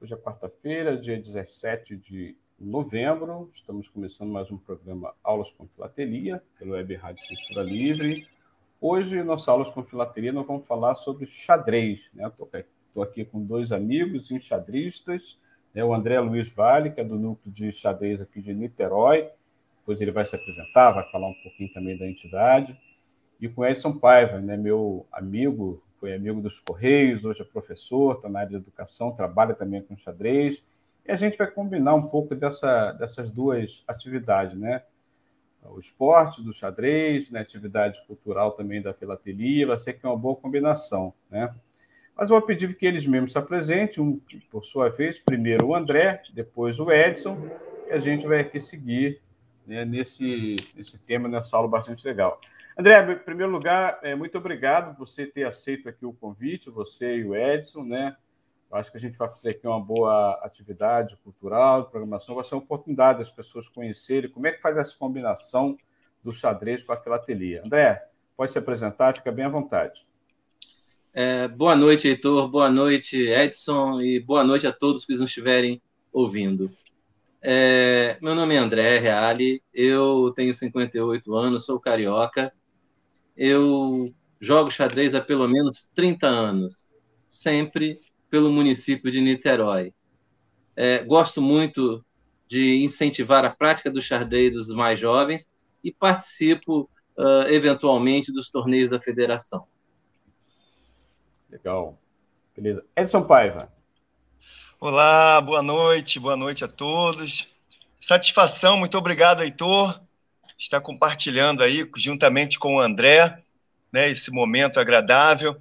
Hoje é quarta-feira, dia 17 de novembro. Estamos começando mais um programa Aulas com Filatelia, pelo Web Rádio Censura Livre. Hoje, nossa aulas com filateria, nós vamos falar sobre xadrez. Estou né? aqui com dois amigos enxadristas, né? o André Luiz Vale, que é do núcleo de xadrez aqui de Niterói. Depois ele vai se apresentar, vai falar um pouquinho também da entidade. E com Edson Paiva, né? meu amigo, foi amigo dos Correios, hoje é professor, está na área de educação, trabalha também com xadrez. E a gente vai combinar um pouco dessa, dessas duas atividades, né? o esporte do xadrez, né, atividade cultural também da filatelia, vai ser que é uma boa combinação, né? Mas vou pedir que eles mesmos se apresentem, um, por sua vez, primeiro o André, depois o Edson, e a gente vai aqui seguir né, nesse, nesse tema, nessa aula bastante legal. André, em primeiro lugar, é, muito obrigado por você ter aceito aqui o convite, você e o Edson, né? Eu acho que a gente vai fazer aqui uma boa atividade cultural, programação, vai ser uma oportunidade das pessoas conhecerem como é que faz essa combinação do xadrez com a filatelia. André, pode se apresentar, fica bem à vontade. É, boa noite, Heitor, boa noite, Edson, e boa noite a todos que nos estiverem ouvindo. É, meu nome é André Reale, eu tenho 58 anos, sou carioca, eu jogo xadrez há pelo menos 30 anos, sempre pelo município de Niterói. É, gosto muito de incentivar a prática do xadrez dos mais jovens e participo, uh, eventualmente, dos torneios da federação. Legal. Beleza. Edson Paiva. Olá, boa noite, boa noite a todos. Satisfação, muito obrigado, Heitor, estar compartilhando aí, juntamente com o André, né, esse momento agradável.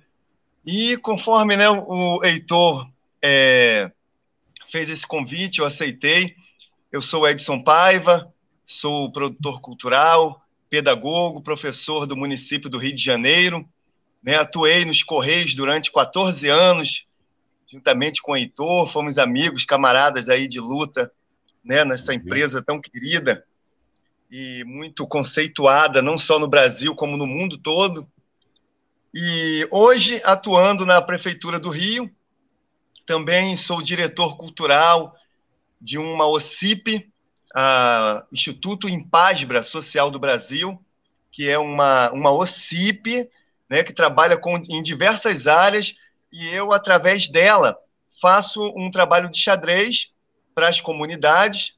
E conforme né, o Heitor é, fez esse convite, eu aceitei. Eu sou Edson Paiva, sou produtor cultural, pedagogo, professor do município do Rio de Janeiro. Né, atuei nos Correios durante 14 anos, juntamente com o Heitor, fomos amigos, camaradas aí de luta né, nessa empresa tão querida e muito conceituada, não só no Brasil, como no mundo todo. E hoje, atuando na Prefeitura do Rio, também sou diretor cultural de uma OCIP, Instituto Impasbra Social do Brasil, que é uma, uma OCIP né, que trabalha com, em diversas áreas, e eu, através dela, faço um trabalho de xadrez para as comunidades,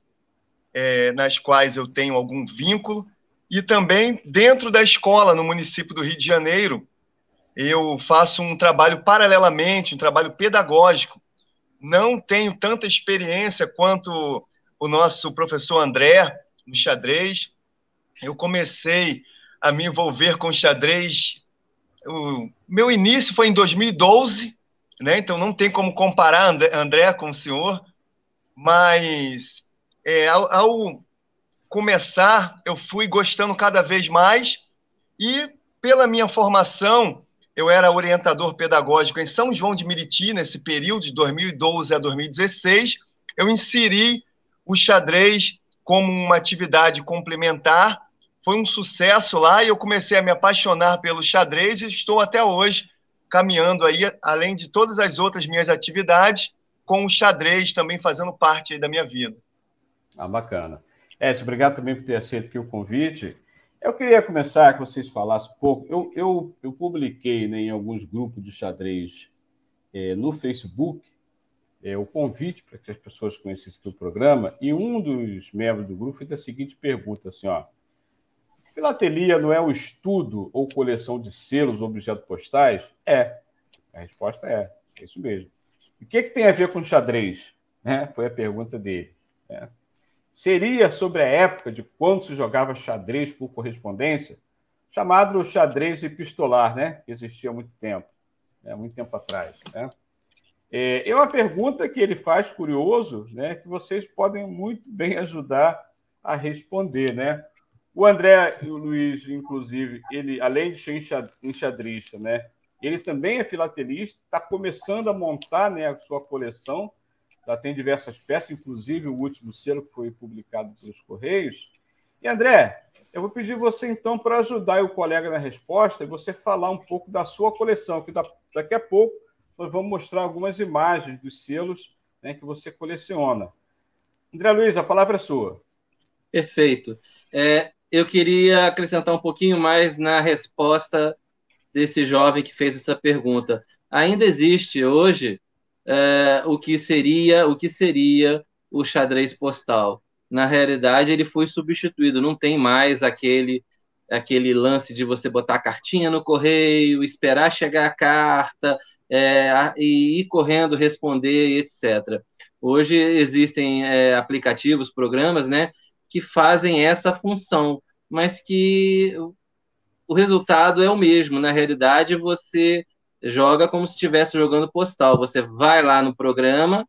é, nas quais eu tenho algum vínculo, e também dentro da escola, no município do Rio de Janeiro, eu faço um trabalho paralelamente, um trabalho pedagógico. Não tenho tanta experiência quanto o nosso professor André no xadrez. Eu comecei a me envolver com xadrez. O meu início foi em 2012, né? Então não tem como comparar André com o senhor, mas é, ao, ao começar eu fui gostando cada vez mais e pela minha formação eu era orientador pedagógico em São João de Meriti, nesse período de 2012 a 2016. Eu inseri o xadrez como uma atividade complementar. Foi um sucesso lá e eu comecei a me apaixonar pelo xadrez e estou até hoje caminhando aí, além de todas as outras minhas atividades, com o xadrez também fazendo parte da minha vida. Ah, bacana. Edson, obrigado também por ter aceito aqui o convite. Eu queria começar que vocês falassem um pouco. Eu, eu, eu publiquei né, em alguns grupos de xadrez é, no Facebook é, o convite para que as pessoas conhecessem o programa, e um dos membros do grupo fez a seguinte pergunta: assim, ó. Filatelia não é um estudo ou coleção de selos ou objetos postais? É. A resposta é, é isso mesmo. E o que, é que tem a ver com xadrez? Né? Foi a pergunta dele. Né? Seria sobre a época de quando se jogava xadrez por correspondência, chamado xadrez epistolar, né? que existia há muito tempo, né? muito tempo atrás. Né? É, é uma pergunta que ele faz curioso, né, que vocês podem muito bem ajudar a responder, né? O André e o Luiz, inclusive, ele, além de ser enxadrista, né, ele também é filatelista, está começando a montar né, a sua coleção, já tem diversas peças, inclusive o último selo que foi publicado pelos Correios. E André, eu vou pedir você então para ajudar o colega na resposta e você falar um pouco da sua coleção, que daqui a pouco nós vamos mostrar algumas imagens dos selos né, que você coleciona. André Luiz, a palavra é sua. Perfeito. É, eu queria acrescentar um pouquinho mais na resposta desse jovem que fez essa pergunta. Ainda existe hoje é, o que seria o que seria o xadrez postal. Na realidade, ele foi substituído. Não tem mais aquele aquele lance de você botar a cartinha no correio, esperar chegar a carta, é, e ir correndo responder, etc. Hoje existem é, aplicativos, programas, né, que fazem essa função, mas que o resultado é o mesmo. Na realidade, você joga como se estivesse jogando postal. Você vai lá no programa,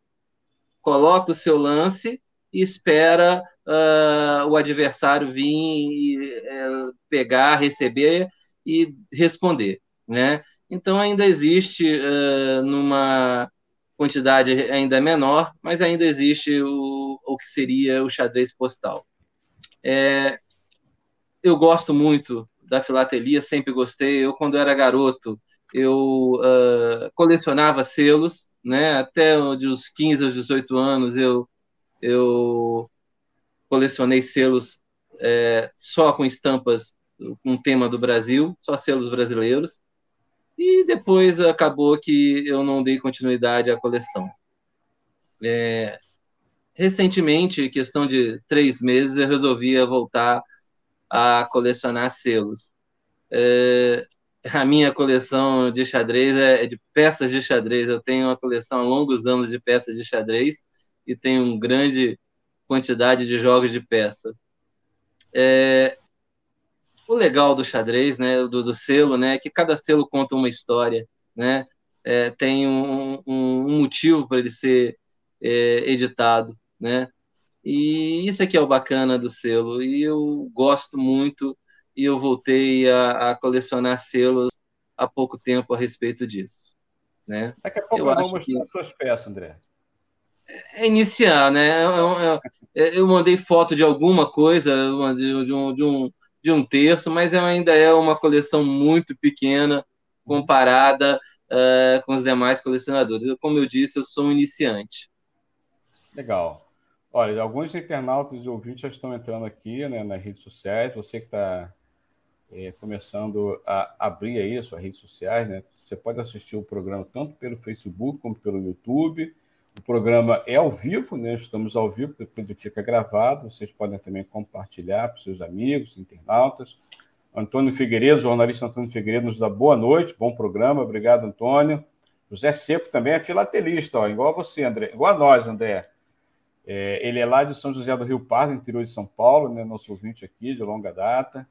coloca o seu lance e espera uh, o adversário vir uh, pegar, receber e responder, né? Então ainda existe uh, numa quantidade ainda menor, mas ainda existe o, o que seria o xadrez postal. É, eu gosto muito da filatelia, sempre gostei. Eu, quando era garoto, eu uh, colecionava selos, né? Até os 15 aos 18 anos eu, eu colecionei selos é, só com estampas com tema do Brasil, só selos brasileiros. E depois acabou que eu não dei continuidade à coleção. É, recentemente, questão de três meses, eu resolvi voltar a colecionar selos. É, a minha coleção de xadrez é, é de peças de xadrez. Eu tenho uma coleção há longos anos de peças de xadrez e tenho uma grande quantidade de jogos de peça. É, o legal do xadrez, né, do, do, selo, né, é que cada selo conta uma história, né, é, tem um, um, um motivo para ele ser é, editado, né, e isso aqui é o bacana do selo, e eu gosto muito, e eu voltei a, a colecionar selos há pouco tempo a respeito disso, né. Daqui a pouco eu vamos mostrar que... suas peças, André é iniciar, né? Eu, eu, eu, mandei foto de alguma coisa, de um, de um, de um terço, mas ainda é uma coleção muito pequena comparada uh, com os demais colecionadores. Como eu disse, eu sou um iniciante. Legal. Olha, alguns internautas e ouvintes já estão entrando aqui né, nas redes sociais. Você que está é, começando a abrir aí suas redes sociais, né? Você pode assistir o programa tanto pelo Facebook como pelo YouTube. O programa é ao vivo, né? Estamos ao vivo, depois fica gravado. Vocês podem também compartilhar para seus amigos, internautas. Antônio Figueiredo, jornalista Antônio Figueiredo, nos dá boa noite, bom programa, obrigado, Antônio. José Seco também é filatelista, ó, igual a você, André, igual a nós, André. É, ele é lá de São José do Rio Pardo, interior de São Paulo, né, nosso ouvinte aqui de longa data,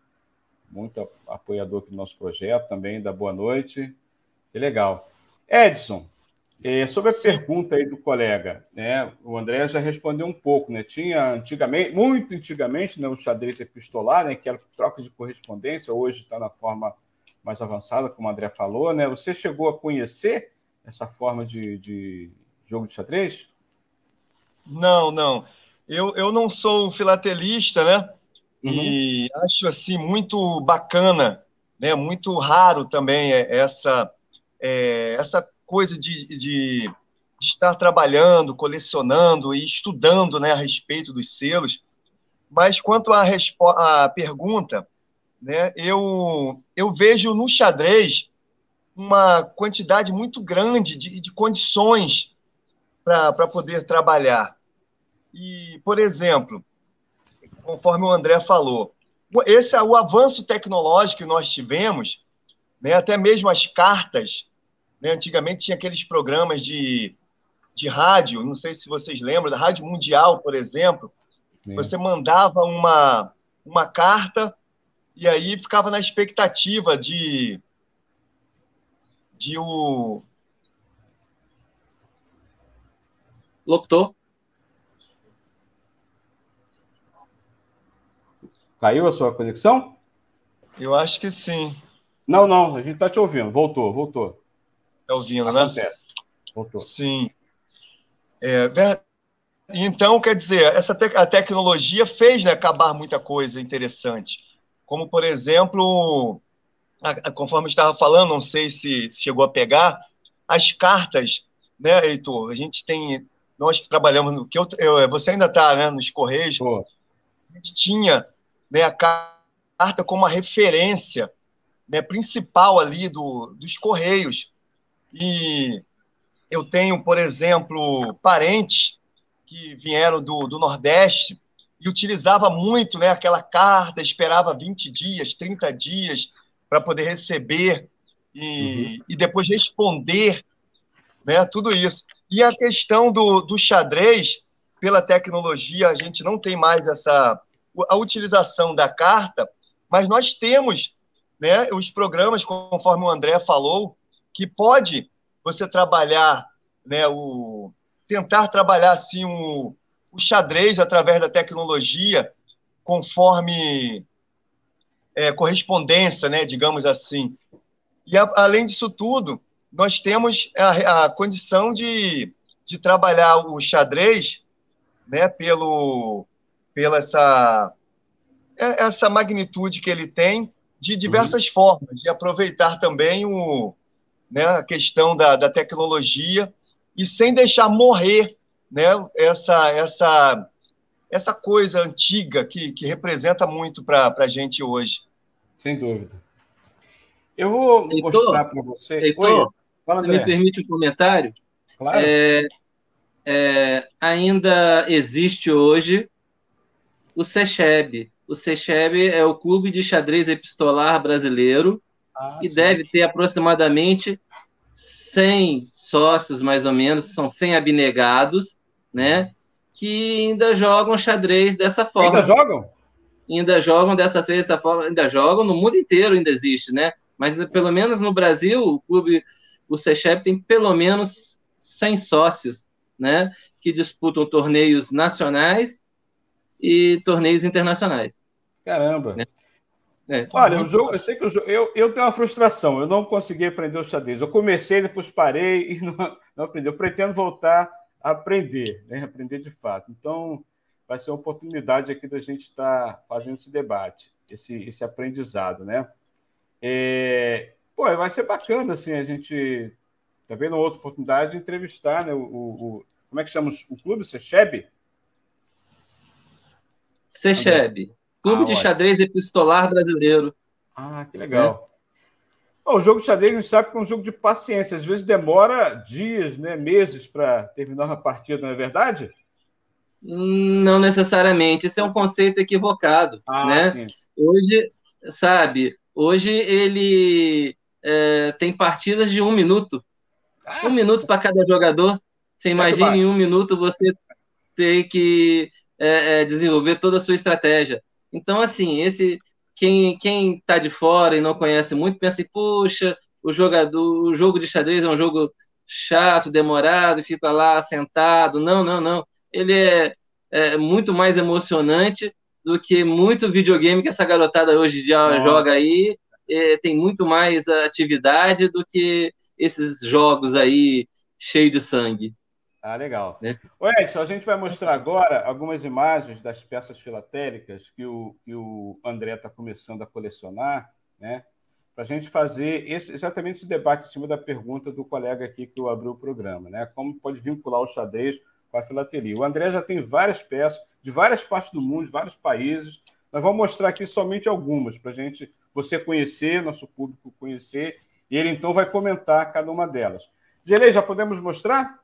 muito apoiador do nosso projeto também, da boa noite. Que legal. Edson, é, sobre a Sim. pergunta aí do colega, né, o André já respondeu um pouco, né? Tinha antigamente, muito antigamente, né, o xadrez epistolar, né, que era troca de correspondência, hoje está na forma mais avançada, como o André falou, né? Você chegou a conhecer essa forma de, de jogo de xadrez? Não, não. Eu, eu não sou filatelista, né? Uhum. E acho assim muito bacana, né? Muito raro também essa é, essa coisa de, de, de, estar trabalhando, colecionando e estudando né, a respeito dos selos. Mas quanto à, à pergunta, né, eu, eu vejo no xadrez uma quantidade muito grande de, de condições para poder trabalhar. E, por exemplo, conforme o André falou, esse é o avanço tecnológico que nós tivemos, né, até mesmo as cartas né? Antigamente tinha aqueles programas de, de rádio, não sei se vocês lembram, da Rádio Mundial, por exemplo. Sim. Você mandava uma, uma carta e aí ficava na expectativa de, de o, Locutor? Caiu a sua conexão? Eu acho que sim. Não, não, a gente está te ouvindo. Voltou, voltou. Está ouvindo, né? Acontece. Voltou. Sim. É, então, quer dizer, essa te a tecnologia fez né, acabar muita coisa interessante. Como, por exemplo, a, a, conforme estava falando, não sei se, chegou a pegar, as cartas, né, Heitor? A gente tem. Nós que trabalhamos no. Que eu, eu você ainda está né, nos Correios. A gente tinha né, a carta como uma referência né, principal ali do, dos Correios. E eu tenho, por exemplo, parentes que vieram do, do Nordeste e utilizava muito né, aquela carta, esperava 20 dias, 30 dias para poder receber e, uhum. e depois responder né, tudo isso. E a questão do, do xadrez, pela tecnologia, a gente não tem mais essa a utilização da carta, mas nós temos né, os programas, conforme o André falou, que pode você trabalhar, né, o, tentar trabalhar assim o, o xadrez através da tecnologia, conforme é, correspondência, né, digamos assim. E a, além disso tudo, nós temos a, a condição de, de trabalhar o xadrez né, pelo, pela essa, é, essa magnitude que ele tem de diversas uhum. formas, de aproveitar também o, né, a questão da, da tecnologia e sem deixar morrer né, essa, essa, essa coisa antiga que, que representa muito para a gente hoje. Sem dúvida. Eu vou Heitor, mostrar para você. Heitor, Oi, fala, me permite um comentário? Claro. É, é, ainda existe hoje o SECHEB. O SECHEB é o Clube de Xadrez Epistolar Brasileiro ah, e sim. deve ter aproximadamente 100 sócios, mais ou menos, são 100 abnegados, né? Que ainda jogam xadrez dessa forma. Ainda jogam? Ainda jogam dessa, dessa forma, ainda jogam, no mundo inteiro ainda existe, né? Mas pelo menos no Brasil, o clube, o SECHEB tem pelo menos 100 sócios né, que disputam torneios nacionais e torneios internacionais. Caramba! Né? É, Olha, o jogo, eu sei que o jogo, eu, eu tenho uma frustração, eu não consegui aprender o xadrez. Eu comecei, depois parei e não, não aprendi. Eu pretendo voltar a aprender, né? aprender de fato. Então, vai ser uma oportunidade aqui da gente estar tá fazendo esse debate, esse, esse aprendizado, né? É, pô, vai ser bacana, assim, a gente tá vendo outra oportunidade de entrevistar, né? O, o, como é que chama o clube? Secheb? Secheb. Clube ah, de Xadrez Epistolar Brasileiro. Ah, que legal. É. o jogo de xadrez, a gente sabe que é um jogo de paciência. Às vezes demora dias, né, meses para terminar uma partida, não é verdade? Não necessariamente. Esse é um conceito equivocado. Ah, né? Sim. Hoje, sabe, hoje ele é, tem partidas de um minuto. Ah. Um minuto para cada jogador. Você imagina em um minuto você ter que é, é, desenvolver toda a sua estratégia. Então, assim, esse quem quem está de fora e não conhece muito pensa assim, puxa, o jogador, o jogo de xadrez é um jogo chato, demorado, fica lá sentado. Não, não, não. Ele é, é muito mais emocionante do que muito videogame que essa garotada hoje já joga aí. É, tem muito mais atividade do que esses jogos aí cheios de sangue. Ah, legal. Né? Edson, a gente vai mostrar agora algumas imagens das peças filatéricas que o, que o André está começando a colecionar, né? Para a gente fazer esse, exatamente esse debate em cima da pergunta do colega aqui que eu abriu o programa, né? Como pode vincular o xadrez com a filateria. O André já tem várias peças de várias partes do mundo, de vários países. Nós vamos mostrar aqui somente algumas para a gente, você conhecer, nosso público conhecer, e ele então vai comentar cada uma delas. Gelei, já podemos mostrar?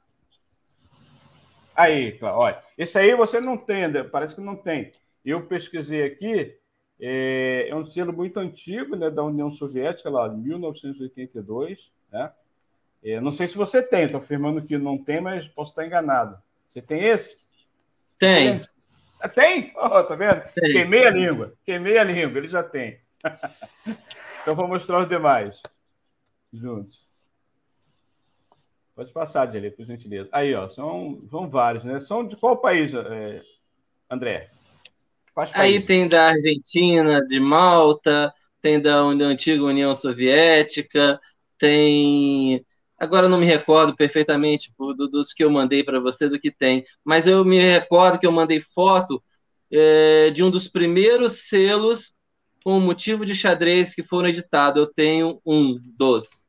Aí, olha, esse aí você não tem, parece que não tem. Eu pesquisei aqui, é, é um selo muito antigo, né, da União Soviética, lá, 1982, né? É, não sei se você tem, estou afirmando que não tem, mas posso estar enganado. Você tem esse? Tem. Tem? Oh, tá vendo? Tem. Queimei a língua. Queimei a língua, ele já tem. então vou mostrar os demais juntos. Pode passar, Dele, por gentileza. Aí, ó, são, são vários, né? São de qual país, é, André? Aí tem da Argentina, de Malta, tem da, da antiga União Soviética, tem. Agora não me recordo perfeitamente do, dos que eu mandei para você do que tem, mas eu me recordo que eu mandei foto é, de um dos primeiros selos com motivo de xadrez que foram editados. Eu tenho um dos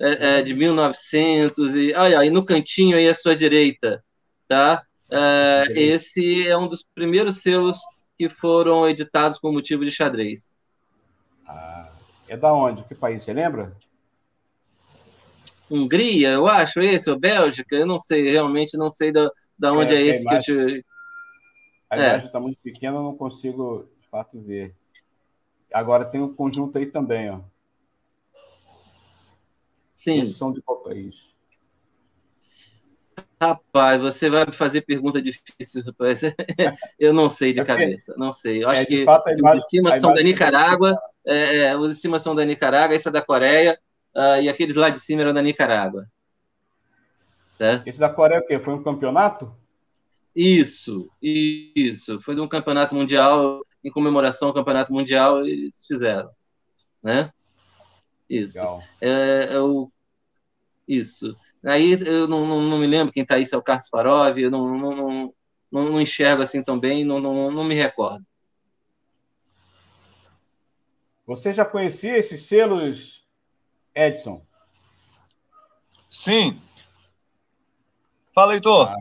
é, é, de 1900 e olha aí no cantinho aí à sua direita, tá? É, esse é um dos primeiros selos que foram editados com motivo de xadrez. Ah, é da onde? Que país? Você lembra? Hungria, eu acho, esse, ou Bélgica, eu não sei, realmente não sei da, da onde é, é esse imagem, que eu te. A é. imagem está muito pequena, eu não consigo de fato ver. Agora tem um conjunto aí também, ó. Sim. São de qual país? Rapaz, você vai me fazer pergunta difícil, rapaz. Eu não sei de é cabeça, não sei. Eu acho é, que fato, os de cima são da Nicarágua, é, é, os de cima são da Nicarágua, esse é da Coreia, uh, e aqueles lá de cima eram da Nicarágua. Tá? Esse da Coreia o quê? Foi um campeonato? Isso, isso. Foi de um campeonato mundial, em comemoração ao campeonato mundial, eles fizeram. Né? Isso. É, é, o... Isso. Aí eu não, não, não, me lembro quem está aí, se é o Carlos Farov, eu não, não, não, não, enxergo assim tão bem, não, não, não me recordo. Você já conhecia esses selos, Edson? Sim. Fala, Heitor. Ah,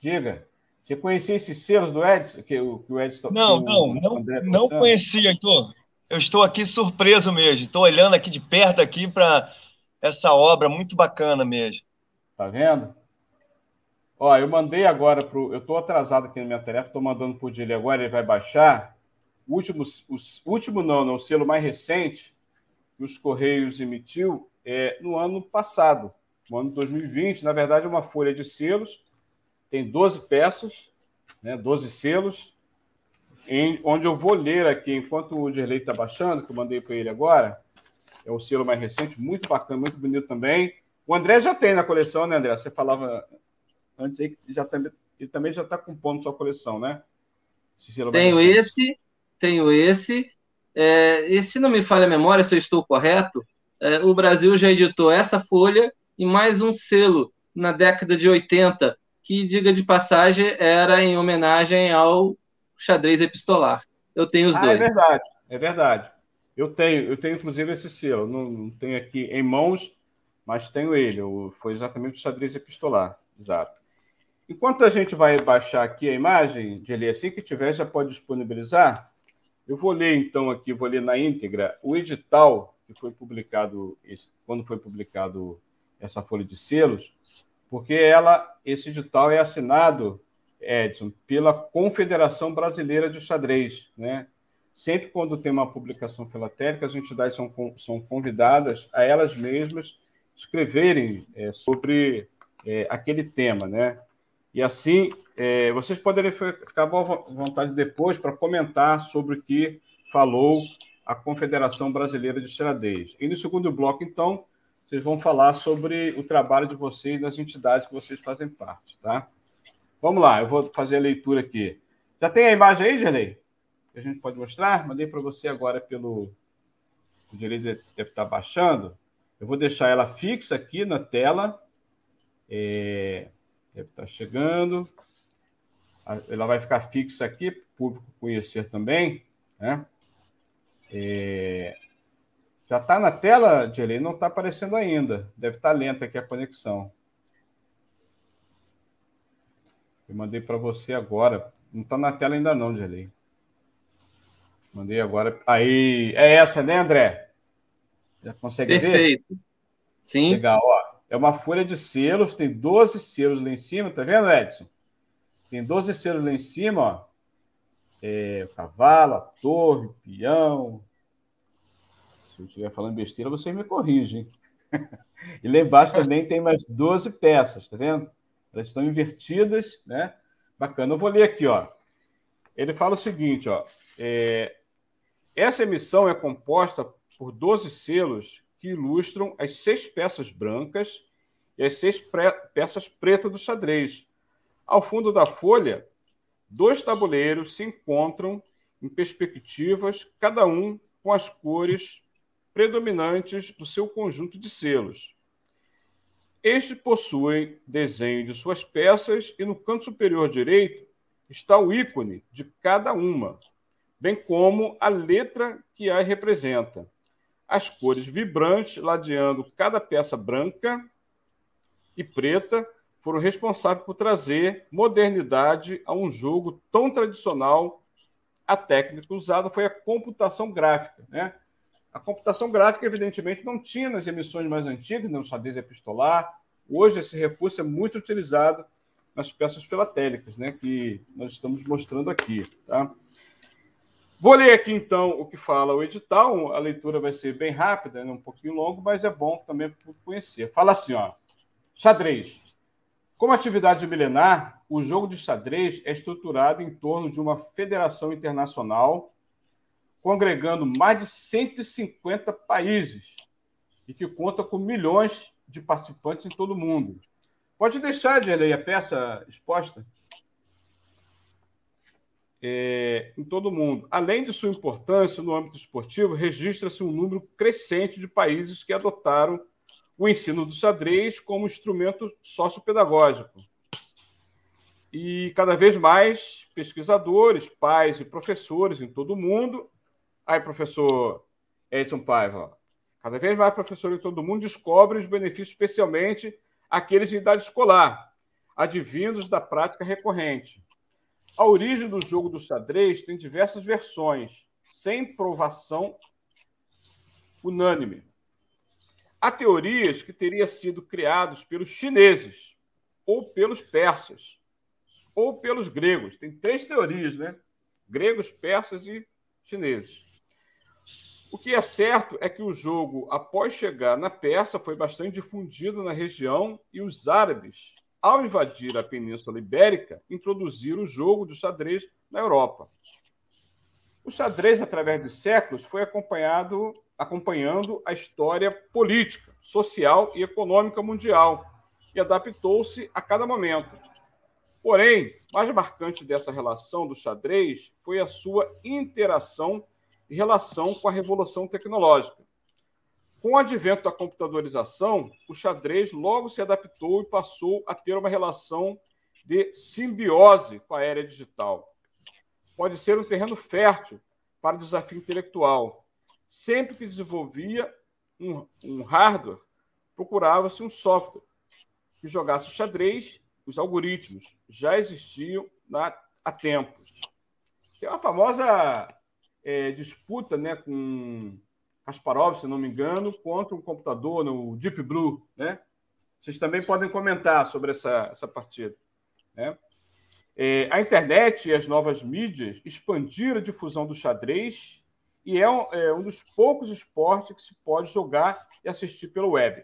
diga. Você conhecia esses selos do Edson? Que, o, que o Edson não, não, não, não conhecia, Heitor. Eu estou aqui surpreso mesmo. Estou olhando aqui de perto aqui para essa obra muito bacana mesmo. Tá vendo? Ó, eu mandei agora pro. Eu estou atrasado aqui na minha tarefa, estou mandando para o Dile agora, ele vai baixar. O último, o último não, não, o selo mais recente que os Correios emitiu é no ano passado, no ano 2020. Na verdade, é uma folha de selos, tem 12 peças, né, 12 selos, em, onde eu vou ler aqui, enquanto o Dirley está baixando, que eu mandei para ele agora, é o selo mais recente, muito bacana, muito bonito também. O André já tem na coleção, né, André? Você falava antes aí que já também, ele também já está compondo sua coleção, né? Esse tenho esse, tenho esse. É, e se não me falha a memória, se eu estou correto, é, o Brasil já editou essa folha e mais um selo na década de 80, que, diga de passagem, era em homenagem ao xadrez epistolar. Eu tenho os ah, é dois. É verdade, é verdade. Eu tenho, eu tenho inclusive esse selo. Não, não tenho aqui em mãos, mas tenho ele. Foi exatamente o xadrez epistolar, exato. Enquanto a gente vai baixar aqui a imagem de ler assim que tiver, já pode disponibilizar. Eu vou ler então aqui, vou ler na íntegra o edital que foi publicado, quando foi publicado essa folha de selos, porque ela, esse edital é assinado, Edson, pela Confederação Brasileira de Xadrez, né? Sempre quando tem uma publicação filatérica, as entidades são, são convidadas a elas mesmas escreverem é, sobre é, aquele tema, né? E assim, é, vocês poderem ficar à vontade depois para comentar sobre o que falou a Confederação Brasileira de Xadrez. E no segundo bloco, então, vocês vão falar sobre o trabalho de vocês nas entidades que vocês fazem parte, tá? Vamos lá, eu vou fazer a leitura aqui. Já tem a imagem aí, Gerlei? que a gente pode mostrar. Mandei para você agora pelo. O direito deve estar baixando. Eu vou deixar ela fixa aqui na tela. É... Deve estar chegando. Ela vai ficar fixa aqui para o público conhecer também. Né? É... Já está na tela, Dilei? Não está aparecendo ainda. Deve estar lenta aqui a conexão. Eu mandei para você agora. Não está na tela ainda não, Dilei. Mandei agora. Aí, é essa, né, André? Já consegue Perfeito. ver? Perfeito. Sim. Legal, ó. É uma folha de selos, tem 12 selos lá em cima, tá vendo, Edson? Tem 12 selos lá em cima, ó. É, cavalo, a torre, o peão. Se eu estiver falando besteira, vocês me corrigem. e lá embaixo também tem mais 12 peças, tá vendo? Elas estão invertidas, né? Bacana. Eu vou ler aqui, ó. Ele fala o seguinte, ó. É, essa emissão é composta por 12 selos que ilustram as seis peças brancas e as seis peças pretas do xadrez. Ao fundo da folha, dois tabuleiros se encontram em perspectivas, cada um com as cores predominantes do seu conjunto de selos. Estes possuem desenho de suas peças e no canto superior direito está o ícone de cada uma, bem como a letra que a representa. As cores vibrantes ladeando cada peça branca e preta foram responsáveis por trazer modernidade a um jogo tão tradicional. A técnica usada foi a computação gráfica. Né? A computação gráfica, evidentemente, não tinha nas emissões mais antigas, no xadrez epistolar. Hoje, esse recurso é muito utilizado nas peças filatélicas, né, que nós estamos mostrando aqui. Tá? Vou ler aqui, então, o que fala o edital. A leitura vai ser bem rápida, né, um pouquinho longo, mas é bom também conhecer. Fala assim, ó, xadrez. Como atividade milenar, o jogo de xadrez é estruturado em torno de uma federação internacional congregando mais de 150 países e que conta com milhões de participantes em todo o mundo. Pode deixar de ler a peça exposta. É, em todo o mundo. Além de sua importância no âmbito esportivo, registra-se um número crescente de países que adotaram o ensino do xadrez como instrumento sociopedagógico. E cada vez mais pesquisadores, pais e professores em todo o mundo. Aí, professor Edson Paiva, cada vez mais professores em todo mundo descobrem os benefícios, especialmente aqueles de idade escolar, advindos da prática recorrente. A origem do jogo do xadrez tem diversas versões, sem provação unânime. Há teorias que teria sido criados pelos chineses, ou pelos persas, ou pelos gregos. Tem três teorias, né? Gregos, persas e chineses. O que é certo é que o jogo, após chegar na Pérsia, foi bastante difundido na região e os árabes, ao invadir a Península Ibérica, introduziram o jogo do xadrez na Europa. O xadrez, através dos séculos, foi acompanhado, acompanhando a história política, social e econômica mundial e adaptou-se a cada momento. Porém, mais marcante dessa relação do xadrez foi a sua interação em relação com a revolução tecnológica. Com o advento da computadorização, o xadrez logo se adaptou e passou a ter uma relação de simbiose com a era digital. Pode ser um terreno fértil para o desafio intelectual. Sempre que desenvolvia um, um hardware, procurava-se um software que jogasse o xadrez. Os algoritmos já existiam na, há tempos. Tem uma famosa é, disputa né, com Kasparov, se não me engano, contra um computador no Deep Blue. Né? Vocês também podem comentar sobre essa, essa partida. Né? É, a internet e as novas mídias expandiram a difusão do xadrez e é um, é um dos poucos esportes que se pode jogar e assistir pelo web.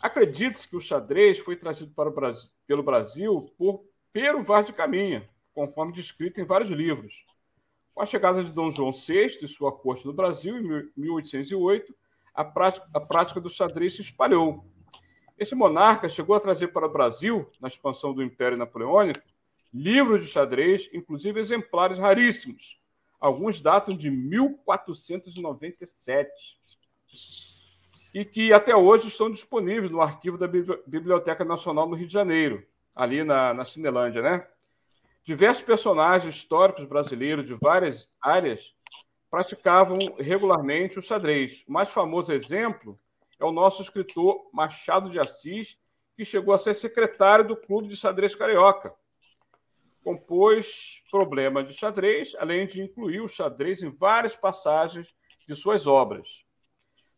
Acredite-se que o xadrez foi trazido para o Brasil, pelo Brasil por Pero Vaz de Caminha, conforme descrito em vários livros. Com a chegada de Dom João VI e sua corte no Brasil, em 1808, a prática, a prática do xadrez se espalhou. Esse monarca chegou a trazer para o Brasil, na expansão do Império Napoleônico, livros de xadrez, inclusive exemplares raríssimos. Alguns datam de 1497 e que até hoje estão disponíveis no arquivo da Biblioteca Nacional no Rio de Janeiro, ali na, na Cinelândia, né? Diversos personagens históricos brasileiros de várias áreas praticavam regularmente o xadrez. O mais famoso exemplo é o nosso escritor Machado de Assis, que chegou a ser secretário do Clube de Xadrez Carioca. Compôs Problema de Xadrez, além de incluir o xadrez em várias passagens de suas obras.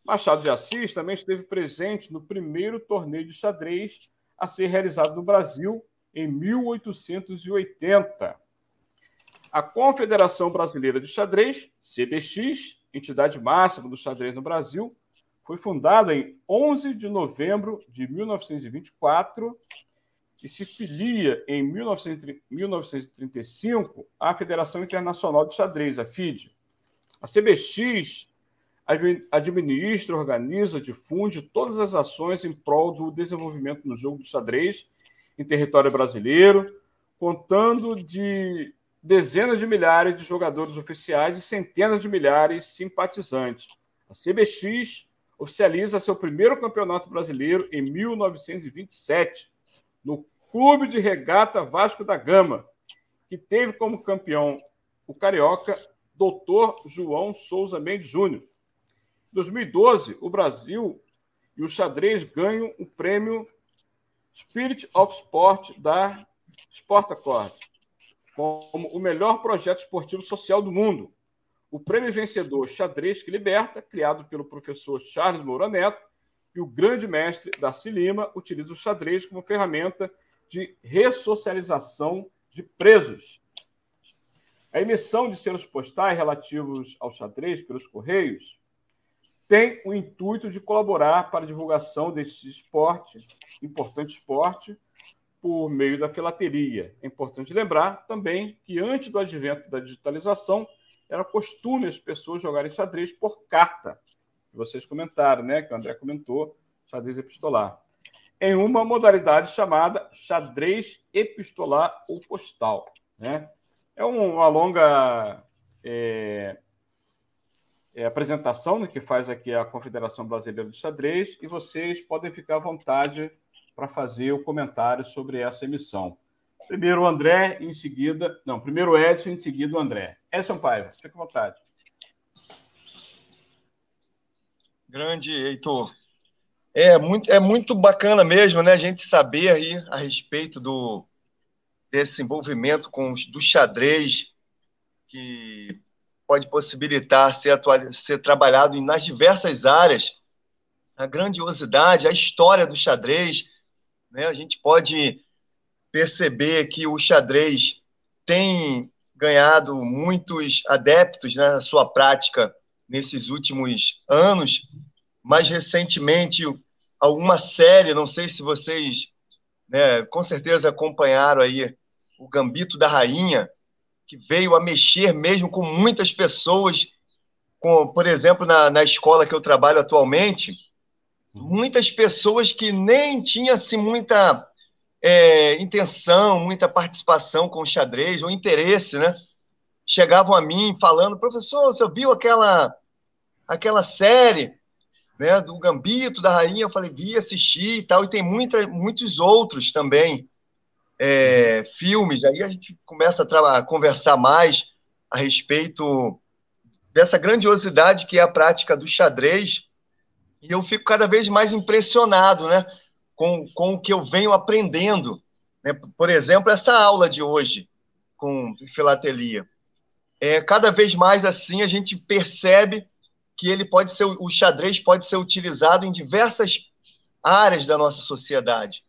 Machado de Assis também esteve presente no primeiro torneio de xadrez a ser realizado no Brasil em 1880. A Confederação Brasileira de Xadrez, CBX, entidade máxima do xadrez no Brasil, foi fundada em 11 de novembro de 1924 e se filia em 1935 à Federação Internacional de Xadrez, a FIDE. A CBX administra, organiza, difunde todas as ações em prol do desenvolvimento no jogo do xadrez em território brasileiro, contando de dezenas de milhares de jogadores oficiais e centenas de milhares de simpatizantes. A CBX oficializa seu primeiro campeonato brasileiro em 1927, no Clube de Regata Vasco da Gama, que teve como campeão o carioca Dr. João Souza Mendes Júnior. Em 2012, o Brasil e o xadrez ganham o prêmio Spirit of Sport da Sportacord, como o melhor projeto esportivo social do mundo. O prêmio vencedor Xadrez que Liberta, criado pelo professor Charles Moura Neto, e o grande mestre Darcy Lima utiliza o xadrez como ferramenta de ressocialização de presos. A emissão de selos postais relativos ao xadrez pelos Correios tem o intuito de colaborar para a divulgação desse esporte, importante esporte, por meio da filateria. É importante lembrar também que antes do advento da digitalização, era costume as pessoas jogarem xadrez por carta. Vocês comentaram, né? Que o André comentou, xadrez epistolar. Em uma modalidade chamada xadrez epistolar ou postal. Né? É uma longa é, é, apresentação né, que faz aqui a Confederação Brasileira de Xadrez e vocês podem ficar à vontade para fazer o comentário sobre essa emissão. Primeiro o André, em seguida. Não, primeiro o Edson, em seguida o André. Edson Paiva, fique à vontade. Grande, Heitor. É muito, é muito bacana mesmo, né? A gente saber aí a respeito do, desse envolvimento com os, do xadrez, que pode possibilitar ser, atual, ser trabalhado nas diversas áreas. A grandiosidade, a história do xadrez, né? A gente pode perceber que o xadrez tem ganhado muitos adeptos né, na sua prática nesses últimos anos. Mais recentemente, alguma série, não sei se vocês né, com certeza acompanharam aí o Gambito da Rainha, que veio a mexer mesmo com muitas pessoas, com, por exemplo, na, na escola que eu trabalho atualmente, muitas pessoas que nem tinham assim, muita é, intenção, muita participação com o xadrez, ou interesse, né? Chegavam a mim falando, professor, você viu aquela, aquela série né, do Gambito, da Rainha? Eu falei, vi, assisti e tal, e tem muita, muitos outros também é, filmes. Aí a gente começa a, a conversar mais a respeito dessa grandiosidade que é a prática do xadrez, e eu fico cada vez mais impressionado né, com, com o que eu venho aprendendo. Né? Por exemplo, essa aula de hoje com filatelia. É, cada vez mais assim a gente percebe que ele pode ser o xadrez pode ser utilizado em diversas áreas da nossa sociedade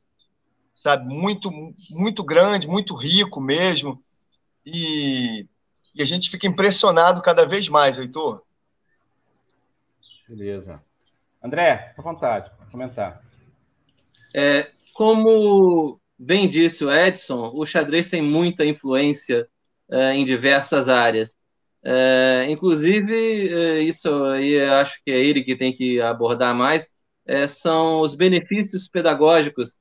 sabe muito muito grande muito rico mesmo e, e a gente fica impressionado cada vez mais Heitor beleza André, à vontade, para comentar. É, como bem disse o Edson, o xadrez tem muita influência é, em diversas áreas. É, inclusive, é, isso aí acho que é ele que tem que abordar mais, é, são os benefícios pedagógicos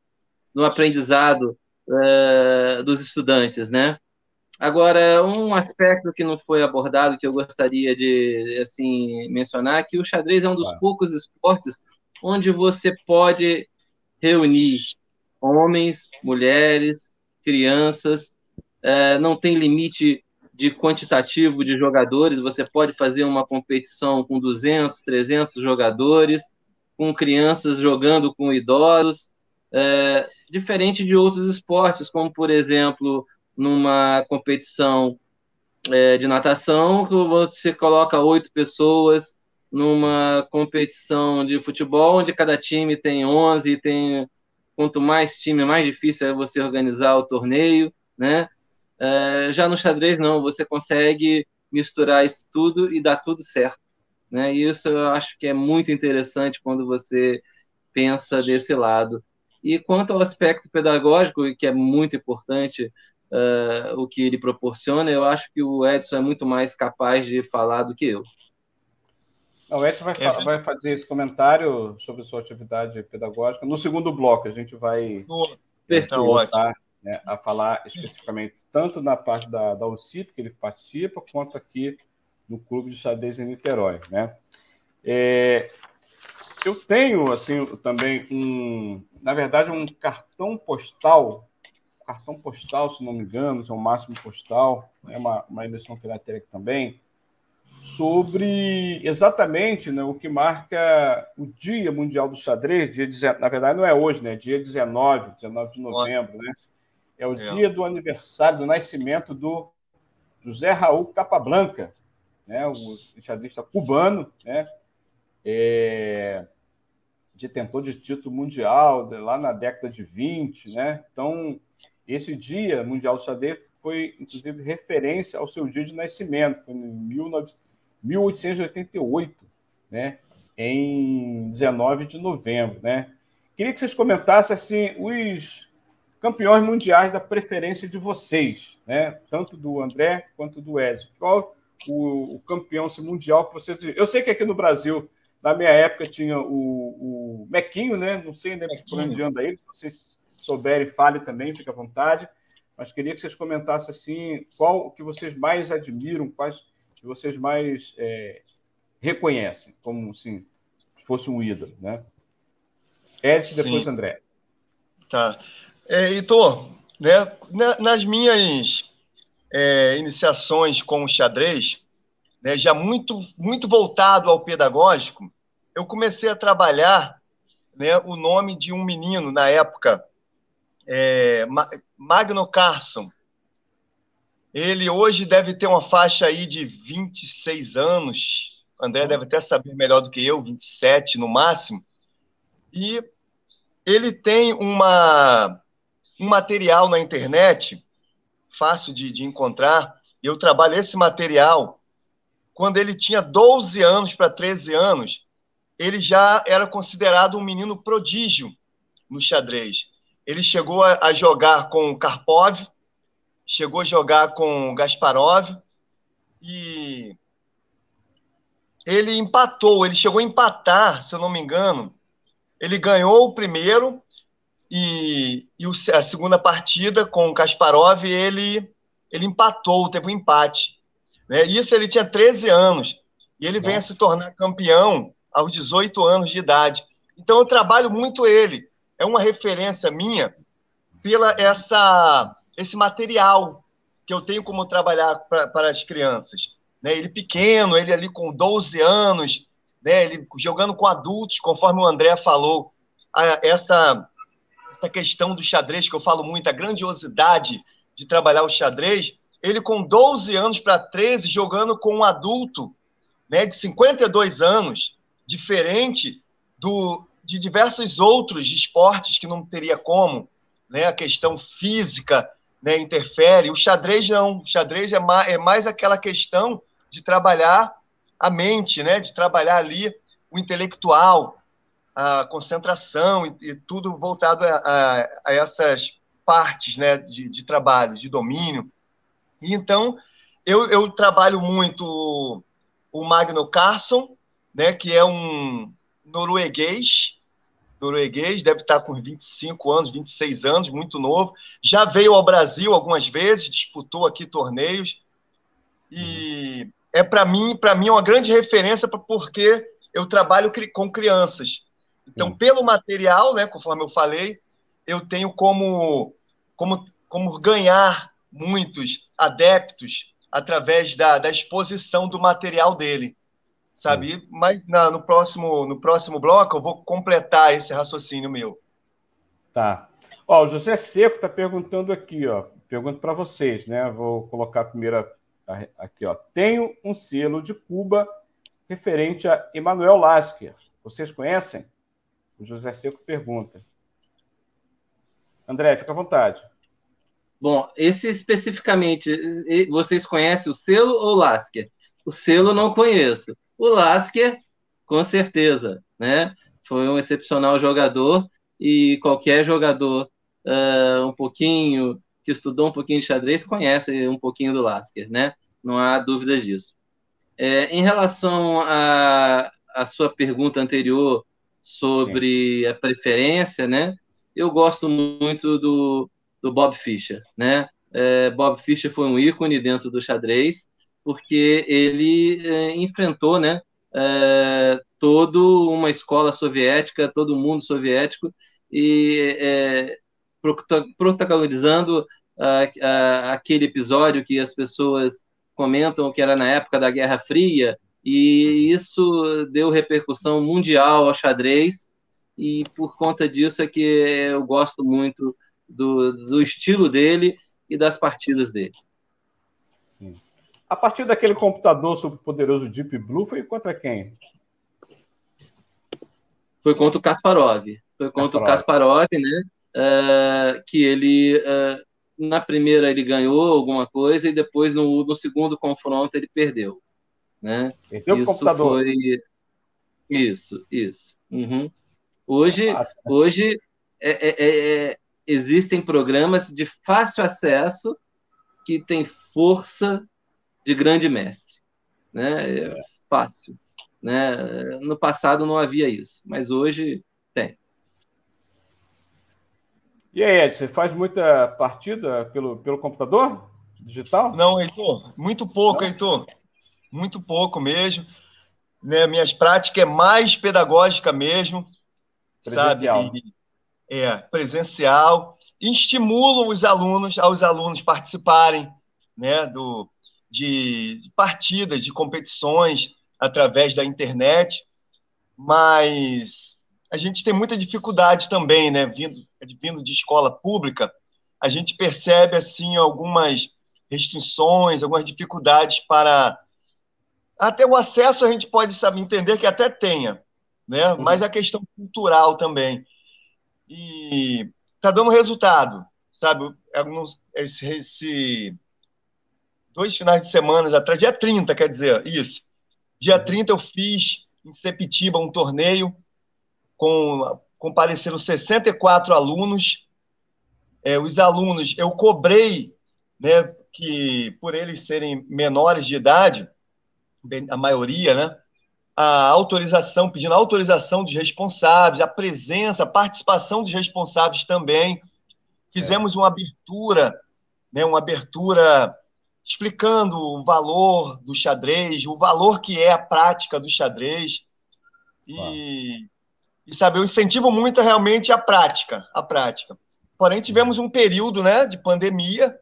no aprendizado é, dos estudantes, né? Agora, um aspecto que não foi abordado, que eu gostaria de assim mencionar, é que o xadrez é um dos claro. poucos esportes onde você pode reunir homens, mulheres, crianças, é, não tem limite de quantitativo de jogadores, você pode fazer uma competição com 200, 300 jogadores, com crianças jogando com idosos, é, diferente de outros esportes, como, por exemplo, numa competição é, de natação, que você coloca oito pessoas numa competição de futebol, onde cada time tem 11, tem quanto mais time, mais difícil é você organizar o torneio, né? É, já no xadrez não, você consegue misturar isso tudo e dar tudo certo, né? E isso eu acho que é muito interessante quando você pensa desse lado. E quanto ao aspecto pedagógico, que é muito importante uh, o que ele proporciona, eu acho que o Edson é muito mais capaz de falar do que eu. O Edson vai, é, vai, fazer esse comentário sobre sua atividade pedagógica. No segundo bloco, a gente vai voltar né, a falar especificamente tanto na parte da, da UCIP, que ele participa, quanto aqui no Clube de Xadrez em Niterói. Né? É, eu tenho, assim, também um, na verdade, um cartão postal, cartão postal, se não me engano, é um máximo postal, é uma, uma eleição filatélica também, sobre exatamente né, o que marca o Dia Mundial do Xadrez, dia, na verdade não é hoje, né? Dia 19, 19 de novembro, né? É o é. dia do aniversário do nascimento do José Raul Capablanca, né? O xadrista cubano, né? É, detentor de título mundial lá na década de 20, né? Então, esse dia mundial do xadrez foi, inclusive, referência ao seu dia de nascimento, foi em 19, 1888, né? Em 19 de novembro, né? Queria que vocês comentassem assim os campeões mundiais da preferência de vocês, né? Tanto do André quanto do Ezio. Qual o, o campeão mundial que vocês? Eu sei que aqui no Brasil, na minha época, tinha o, o Mequinho, né? Não sei ainda por onde anda ele. Se vocês souberem, fale também, fique à vontade. Mas queria que vocês comentassem assim, qual que vocês mais admiram, quais que vocês mais é, reconhecem, como assim, se fosse um ídolo, né? Edson, depois André. Tá. É, Heitor, né, nas minhas é, iniciações com o xadrez, né, já muito, muito voltado ao pedagógico, eu comecei a trabalhar né, o nome de um menino na época, é, Magno Carson, ele hoje deve ter uma faixa aí de 26 anos. André uhum. deve até saber melhor do que eu, 27 no máximo. E ele tem uma, um material na internet, fácil de, de encontrar. Eu trabalho esse material. Quando ele tinha 12 anos para 13 anos, ele já era considerado um menino prodígio no xadrez. Ele chegou a, a jogar com Karpov, chegou a jogar com Gasparov e ele empatou, ele chegou a empatar, se eu não me engano. Ele ganhou o primeiro e, e a segunda partida com o Kasparov ele, ele empatou, teve um empate. Né? Isso ele tinha 13 anos e ele Nossa. vem a se tornar campeão aos 18 anos de idade. Então eu trabalho muito ele. É uma referência minha pela essa esse material que eu tenho como trabalhar para as crianças. Né? Ele pequeno, ele ali com 12 anos, né? ele jogando com adultos, conforme o André falou, a, essa, essa questão do xadrez, que eu falo muito, a grandiosidade de trabalhar o xadrez, ele com 12 anos para 13, jogando com um adulto né, de 52 anos, diferente do, de diversos outros esportes que não teria como, né, a questão física, né, interfere. O xadrez não. O xadrez é mais, é mais aquela questão de trabalhar a mente, né, de trabalhar ali o intelectual, a concentração e, e tudo voltado a, a, a, essas partes né, de, de trabalho, de domínio. E então, eu, eu trabalho muito o Magno Carlson, né, que é um norueguês, norueguês, deve estar com 25 anos, 26 anos, muito novo. Já veio ao Brasil algumas vezes, disputou aqui torneios. E é para mim, para mim é uma grande referência porque eu trabalho com crianças. Então, pelo material, né, conforme eu falei, eu tenho como como como ganhar muitos adeptos através da, da exposição do material dele sabe? Mas na, no, próximo, no próximo bloco eu vou completar esse raciocínio meu. Tá. Ó, o José Seco está perguntando aqui, ó. Pergunto para vocês, né? Vou colocar a primeira aqui, ó. Tenho um selo de Cuba referente a Emanuel Lasker. Vocês conhecem? O José Seco pergunta. André, fica à vontade. Bom, esse especificamente, vocês conhecem o selo ou Lasker? O selo não conheço. O Lasker, com certeza, né? Foi um excepcional jogador e qualquer jogador uh, um pouquinho que estudou um pouquinho de xadrez conhece um pouquinho do Lasker, né? Não há dúvidas disso. É, em relação a a sua pergunta anterior sobre a preferência, né? Eu gosto muito do, do Bob Fischer, né? É, Bob Fischer foi um ícone dentro do xadrez, porque ele é, enfrentou, né? É, toda uma escola soviética, todo o mundo soviético, e é, protagonizando aquele episódio que as pessoas comentam que era na época da Guerra Fria, e isso deu repercussão mundial ao xadrez, e por conta disso é que eu gosto muito do, do estilo dele e das partidas dele. A partir daquele computador super poderoso Deep Blue, foi contra quem? Foi contra o Kasparov. Foi contra Kasparov. o Kasparov, né? Uh, que ele uh, na primeira ele ganhou alguma coisa e depois no, no segundo confronto ele perdeu. Né? Perdeu o computador. Foi... Isso, isso. Uhum. Hoje, é fácil, né? hoje é, é, é, existem programas de fácil acesso que têm força de grande mestre. Né? É fácil. Né? No passado não havia isso, mas hoje tem. E aí, Ed, você faz muita partida pelo, pelo computador digital? Não, Heitor, muito pouco, Não? Heitor. Muito pouco mesmo. Né, minhas práticas é mais pedagógica mesmo, presencial. sabe? é, presencial. Estimulam os alunos, aos alunos participarem né, do, de, de partidas, de competições através da internet, mas a gente tem muita dificuldade também, né? Vindo, vindo de escola pública, a gente percebe assim algumas restrições, algumas dificuldades para até o acesso a gente pode saber entender que até tenha, né? Uhum. Mas a questão cultural também e tá dando resultado, sabe? Alguns, esse, esse dois finais de semana atrás, dia 30, quer dizer, isso. Dia 30 eu fiz em Sepitiba um torneio com compareceram 64 alunos. É, os alunos, eu cobrei, né, que por eles serem menores de idade, a maioria, né, a autorização, pedindo a autorização dos responsáveis, a presença, a participação dos responsáveis também. Fizemos é. uma abertura, né, uma abertura explicando o valor do xadrez, o valor que é a prática do xadrez. E e sabe, eu incentivo muito realmente a prática, a prática. Porém, tivemos um período, né, de pandemia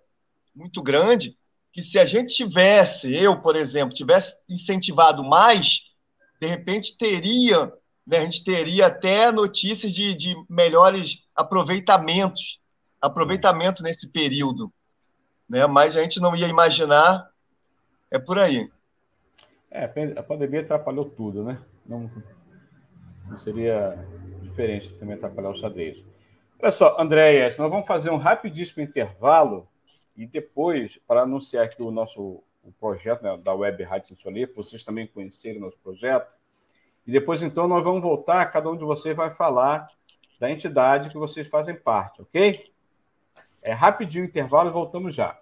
muito grande, que se a gente tivesse, eu, por exemplo, tivesse incentivado mais, de repente teria, né, a gente teria até notícias de, de melhores aproveitamentos, aproveitamento nesse período, né? Mas a gente não ia imaginar, é por aí. É, a pandemia atrapalhou tudo, né? Não, não seria diferente também atrapalhar o xadrez. Olha só, Andréas, nós vamos fazer um rapidíssimo intervalo e depois, para anunciar aqui o nosso o projeto né, da Web Rádio Sensoria, para vocês também conhecerem o nosso projeto. E depois, então, nós vamos voltar, cada um de vocês vai falar da entidade que vocês fazem parte, ok? É rapidinho o intervalo e voltamos já.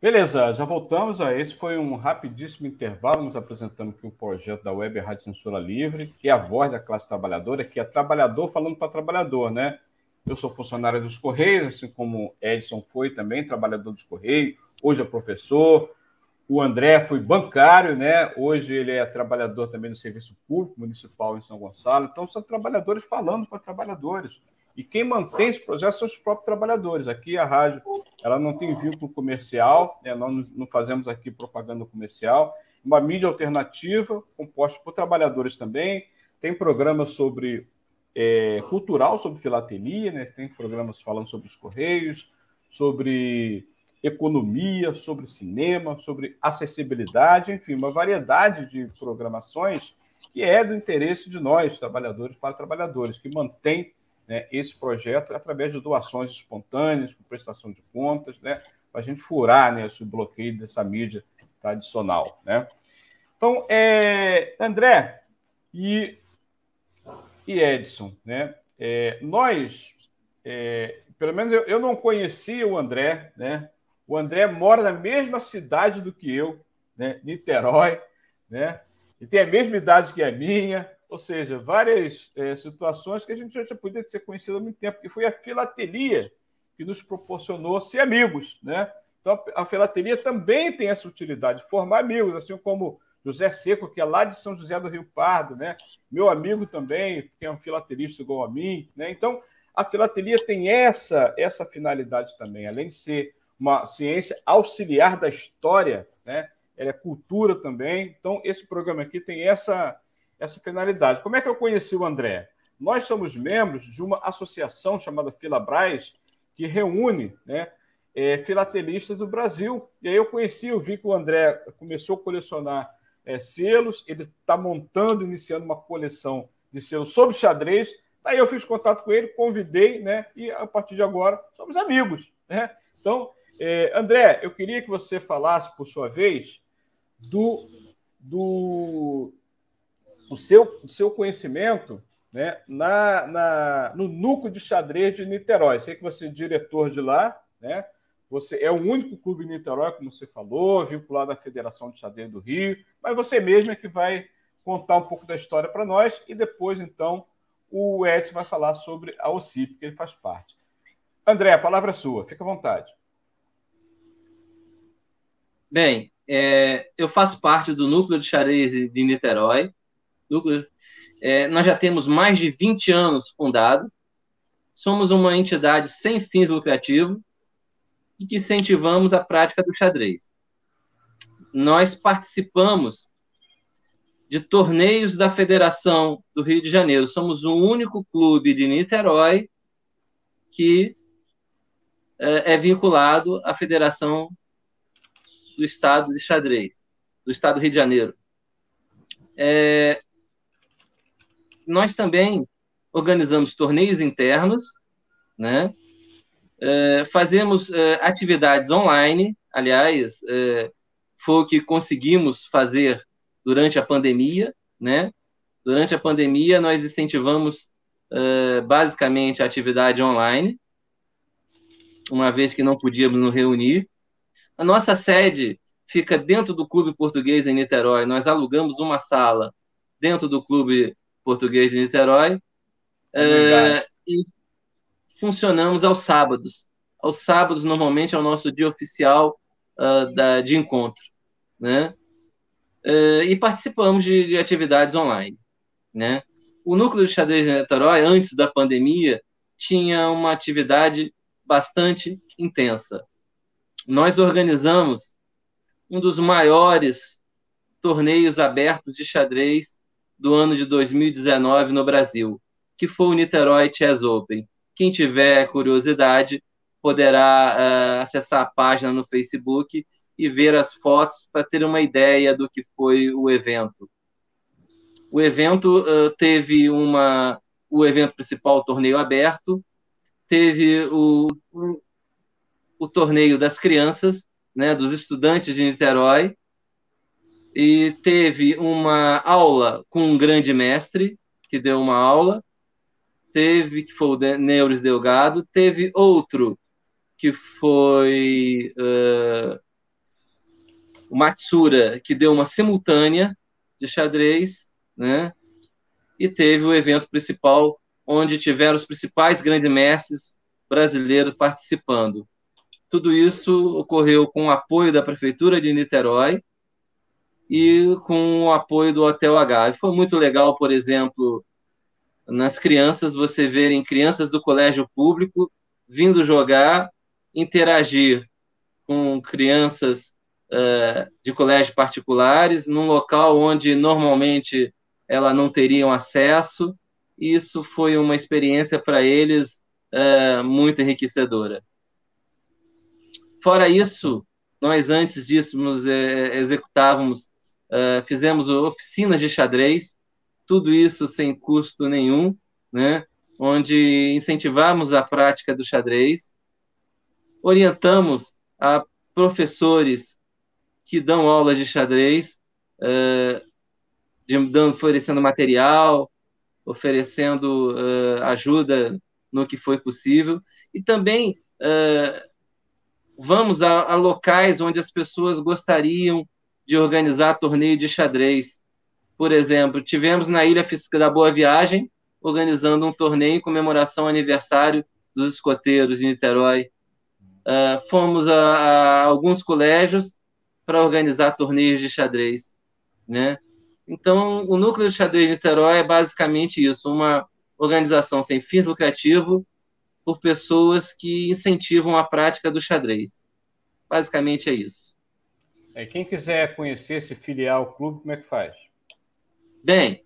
Beleza, já voltamos. A esse foi um rapidíssimo intervalo, nos apresentando aqui o projeto da Web Rádio Censura Livre, que é a voz da classe trabalhadora, que é trabalhador falando para trabalhador, né? Eu sou funcionário dos Correios, assim como Edson foi também, trabalhador dos Correios, hoje é professor, o André foi bancário, né? Hoje ele é trabalhador também do Serviço Público Municipal em São Gonçalo. Então, são trabalhadores falando para trabalhadores. E quem mantém esse projeto são os próprios trabalhadores. Aqui a rádio ela não tem vínculo comercial, né? nós não fazemos aqui propaganda comercial. Uma mídia alternativa, composta por trabalhadores também. Tem programas sobre é, cultural, sobre filatelia, né? tem programas falando sobre os Correios, sobre economia, sobre cinema, sobre acessibilidade, enfim, uma variedade de programações que é do interesse de nós, trabalhadores para trabalhadores, que mantém né, esse projeto através de doações espontâneas, com prestação de contas, né, para a gente furar né, esse bloqueio dessa mídia tradicional. Né? Então, é, André e, e Edson, né, é, nós, é, pelo menos eu, eu não conhecia o André, né, o André mora na mesma cidade do que eu, né? Niterói, né? E tem a mesma idade que a minha, ou seja, várias é, situações que a gente já tinha podido ser conhecido há muito tempo, que foi a filatelia que nos proporcionou ser amigos, né? Então, a filatelia também tem essa utilidade, formar amigos, assim como José Seco, que é lá de São José do Rio Pardo, né? Meu amigo também, que é um filatelista igual a mim, né? Então, a filatelia tem essa essa finalidade também, além de ser uma ciência auxiliar da história, né? Ela é cultura também. Então, esse programa aqui tem essa, essa finalidade. Como é que eu conheci o André? Nós somos membros de uma associação chamada Filabras, que reúne né, é, filatelistas do Brasil. E aí eu conheci, eu vi que o André começou a colecionar é, selos, ele está montando, iniciando uma coleção de selos sobre xadrez. Daí eu fiz contato com ele, convidei, né? E a partir de agora somos amigos, né? Então, é, André, eu queria que você falasse, por sua vez, do, do, do, seu, do seu conhecimento né, na, na, no núcleo de xadrez de Niterói. Sei que você é diretor de lá, né? Você é o único clube em Niterói, como você falou, vinculado à Federação de Xadrez do Rio, mas você mesmo é que vai contar um pouco da história para nós e depois, então, o Edson vai falar sobre a OCIP, que ele faz parte. André, a palavra é sua, fica à vontade. Bem, é, eu faço parte do núcleo de xadrez de Niterói. Núcleo, é, nós já temos mais de 20 anos fundado. Somos uma entidade sem fins lucrativos e que incentivamos a prática do xadrez. Nós participamos de torneios da Federação do Rio de Janeiro. Somos o único clube de Niterói que é, é vinculado à Federação do estado de xadrez, do estado do Rio de Janeiro. É, nós também organizamos torneios internos, né? É, fazemos é, atividades online, aliás, é, foi o que conseguimos fazer durante a pandemia, né? Durante a pandemia, nós incentivamos é, basicamente a atividade online, uma vez que não podíamos nos reunir. A nossa sede fica dentro do Clube Português em Niterói. Nós alugamos uma sala dentro do Clube Português de Niterói é é, e funcionamos aos sábados. Aos sábados, normalmente, é o nosso dia oficial uh, da, de encontro. Né? uh, e participamos de, de, atividades online. Né? O núcleo de xadrez de Niterói, antes da pandemia, tinha uma atividade bastante intensa. Nós organizamos um dos maiores torneios abertos de xadrez do ano de 2019 no Brasil, que foi o Niterói Chess Open. Quem tiver curiosidade poderá uh, acessar a página no Facebook e ver as fotos para ter uma ideia do que foi o evento. O evento uh, teve uma o evento principal, o torneio aberto, teve o, o, o torneio das crianças, né, dos estudantes de Niterói, e teve uma aula com um grande mestre que deu uma aula, teve que foi o Neures Delgado, teve outro que foi uh, o Matsura, que deu uma simultânea de xadrez, né? E teve o evento principal, onde tiveram os principais grandes mestres brasileiros participando. Tudo isso ocorreu com o apoio da Prefeitura de Niterói, e com o apoio do Hotel H. Foi muito legal, por exemplo, nas crianças, você verem crianças do colégio público vindo jogar, interagir com crianças uh, de colégios particulares, num local onde normalmente elas não teriam acesso. Isso foi uma experiência para eles uh, muito enriquecedora. Fora isso, nós antes disso eh, executávamos uh, fizemos oficinas de xadrez, tudo isso sem custo nenhum, né? onde incentivamos a prática do xadrez, orientamos a professores que dão aulas de xadrez, uh, de, dando, oferecendo material, oferecendo uh, ajuda no que foi possível, e também uh, vamos a, a, locais onde as pessoas gostariam de organizar torneio de xadrez. Por exemplo, tivemos na Ilha da Boa Viagem, organizando um torneio em comemoração ao aniversário dos escoteiros de Niterói. Uh, fomos a, a, alguns colégios para organizar torneios de xadrez, né? Então, o núcleo de xadrez de Niterói é basicamente isso, uma organização sem fins lucrativos por pessoas que incentivam a prática do xadrez. Basicamente é isso. É, quem quiser conhecer esse filial clube, como é que faz? Bem,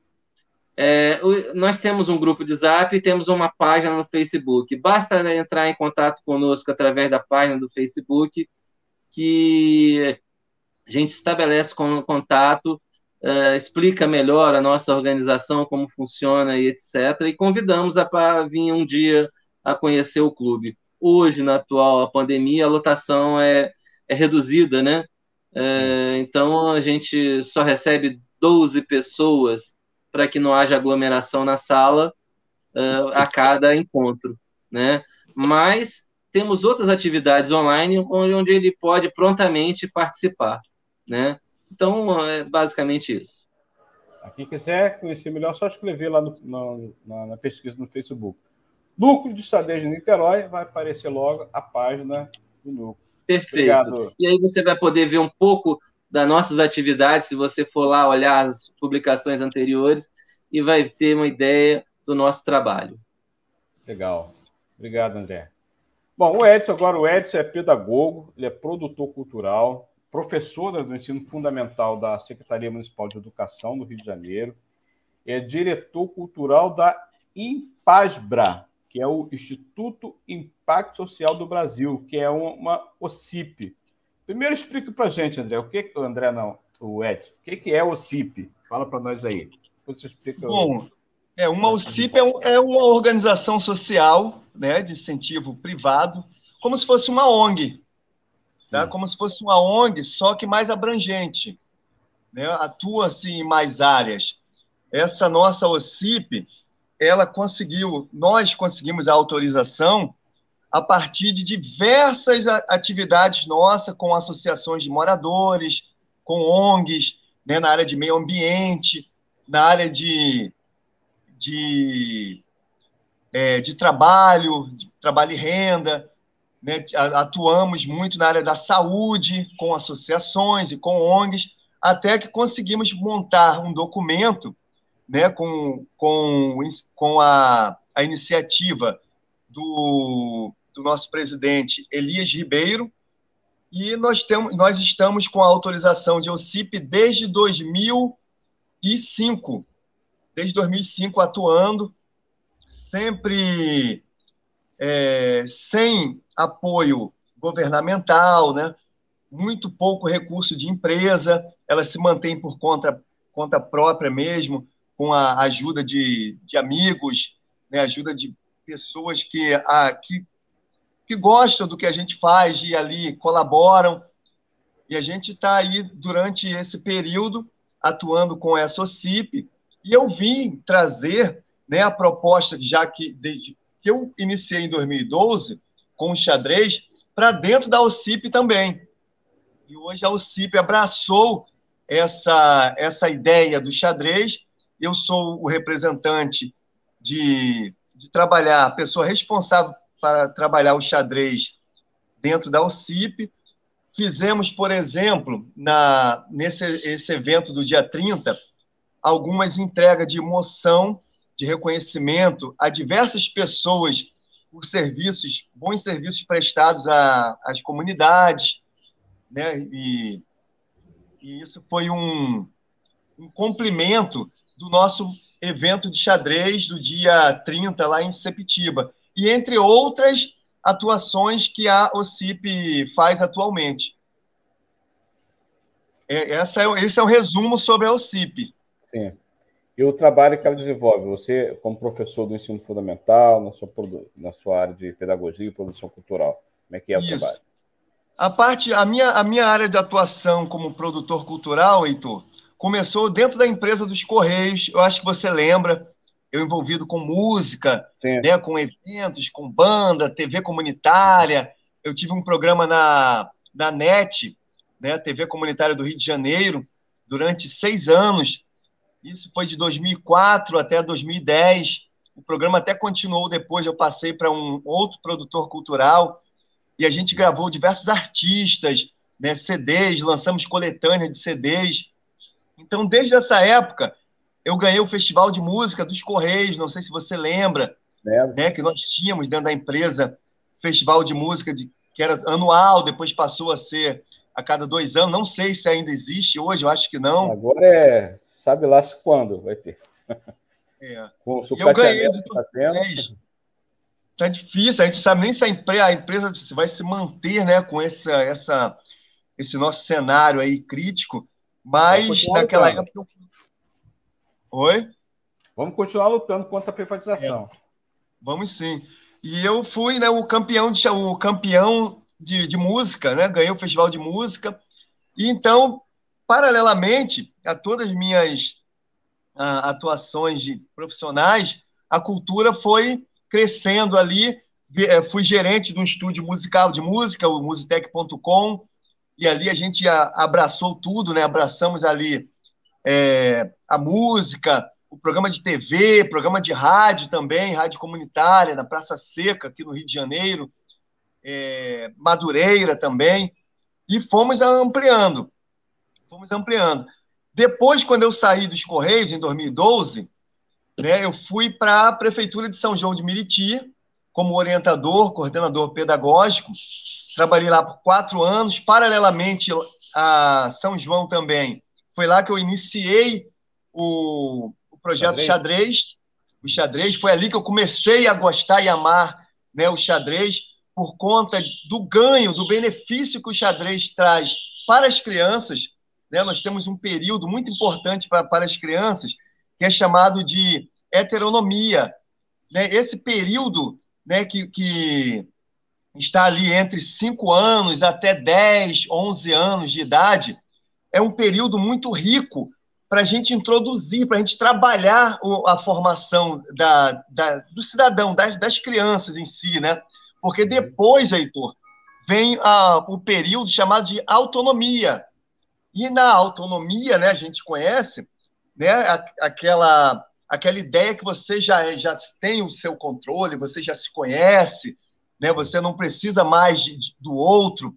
é, nós temos um grupo de Zap e temos uma página no Facebook. Basta entrar em contato conosco através da página do Facebook, que a gente estabelece contato, é, explica melhor a nossa organização, como funciona e etc. E convidamos a para vir um dia a conhecer o clube. Hoje, na atual pandemia, a lotação é, é reduzida, né? É, então a gente só recebe 12 pessoas para que não haja aglomeração na sala uh, a cada encontro, né? Mas temos outras atividades online onde, onde ele pode prontamente participar, né? Então é basicamente isso. Quem quiser conhecer melhor, só escrever lá no, no, na, na, pesquisa no Facebook. Núcleo de de Niterói, vai aparecer logo a página do núcleo. Perfeito. Obrigado. E aí você vai poder ver um pouco das nossas atividades, se você for lá olhar as publicações anteriores, e vai ter uma ideia do nosso trabalho. Legal. Obrigado, André. Bom, o Edson, agora o Edson é pedagogo, ele é produtor cultural, professor do ensino fundamental da Secretaria Municipal de Educação do Rio de Janeiro, é diretor cultural da Impasbra, que é o Instituto Impacto Social do Brasil, que é uma OCIP. Primeiro explica para a gente, André, o que André não, o Edson, o que é o OCIP? Fala para nós aí. Você explica. Bom, é uma OCIP é, um, é uma organização social, né, de incentivo privado, como se fosse uma ONG, né? como se fosse uma ONG, só que mais abrangente, né? atua assim em mais áreas. Essa nossa OCIP ela conseguiu, nós conseguimos a autorização a partir de diversas atividades nossas com associações de moradores, com ONGs, né, na área de meio ambiente, na área de, de, é, de trabalho, de trabalho e renda. Né, atuamos muito na área da saúde, com associações e com ONGs, até que conseguimos montar um documento né, com, com, com a, a iniciativa do, do nosso presidente Elias Ribeiro, e nós, temos, nós estamos com a autorização de OCIP desde 2005, desde 2005 atuando, sempre é, sem apoio governamental, né? muito pouco recurso de empresa, ela se mantém por conta, conta própria mesmo, com a ajuda de, de amigos, né? ajuda de pessoas que, a, que que gostam do que a gente faz e ali colaboram. E a gente está aí durante esse período atuando com essa OCIP. E eu vim trazer né, a proposta, já que desde que eu iniciei em 2012 com o xadrez, para dentro da OCIP também. E hoje a OCIP abraçou essa, essa ideia do xadrez. Eu sou o representante de, de trabalhar, a pessoa responsável para trabalhar o xadrez dentro da OCIP. Fizemos, por exemplo, na, nesse esse evento do dia 30, algumas entregas de moção de reconhecimento a diversas pessoas por serviços, bons serviços prestados às comunidades, né? E, e isso foi um, um complemento do nosso evento de xadrez do dia 30, lá em Sepitiba e entre outras atuações que a OCIP faz atualmente. É, essa é, esse é o resumo sobre a OCIP. Sim. E o trabalho que ela desenvolve, você, como professor do ensino fundamental, na sua, na sua área de pedagogia e produção cultural, como é que é o Isso. trabalho? A parte, a minha, a minha área de atuação como produtor cultural, Heitor, começou dentro da empresa dos Correios. Eu acho que você lembra eu envolvido com música, né, com eventos, com banda, TV comunitária. Eu tive um programa na, na NET, né, TV comunitária do Rio de Janeiro, durante seis anos. Isso foi de 2004 até 2010. O programa até continuou depois, eu passei para um outro produtor cultural e a gente gravou diversos artistas, né, CDs, lançamos coletâneas de CDs. Então, desde essa época, eu ganhei o Festival de Música dos Correios, não sei se você lembra, né, que nós tínhamos dentro da empresa Festival de Música de, que era anual, depois passou a ser a cada dois anos. Não sei se ainda existe hoje, eu acho que não. Agora é, sabe lá quando vai ter. É. Com o eu ganhei de tá, tá difícil, a gente sabe nem se a empresa, a empresa vai se manter né, com essa, essa, esse nosso cenário aí crítico, mas naquela época eu Oi? Vamos continuar lutando contra a privatização. É. Vamos sim. E eu fui né, o campeão de, o campeão de, de música, né? Ganhei o festival de música. E então, paralelamente a todas as minhas a, atuações de profissionais, a cultura foi crescendo ali. É, fui gerente de um estúdio musical de música, o musitec.com, e ali a gente abraçou tudo, né? Abraçamos ali é, a música, o programa de TV, programa de rádio também, rádio comunitária, na Praça Seca, aqui no Rio de Janeiro, é, Madureira também, e fomos ampliando. Fomos ampliando. Depois, quando eu saí dos Correios, em 2012, né, eu fui para a Prefeitura de São João de Miriti, como orientador, coordenador pedagógico. Trabalhei lá por quatro anos, paralelamente a São João também foi lá que eu iniciei o, o projeto xadrez. xadrez. O xadrez foi ali que eu comecei a gostar e amar né, o xadrez por conta do ganho, do benefício que o xadrez traz para as crianças. Né? Nós temos um período muito importante para, para as crianças, que é chamado de heteronomia. Né? Esse período né, que, que está ali entre 5 anos até 10, 11 anos de idade, é um período muito rico para a gente introduzir, para a gente trabalhar a formação da, da, do cidadão, das, das, crianças em si, né? Porque depois, Heitor, vem a, o período chamado de autonomia. E na autonomia, né, a gente conhece né, aquela, aquela ideia que você já, já tem o seu controle, você já se conhece, né, você não precisa mais de, de, do outro.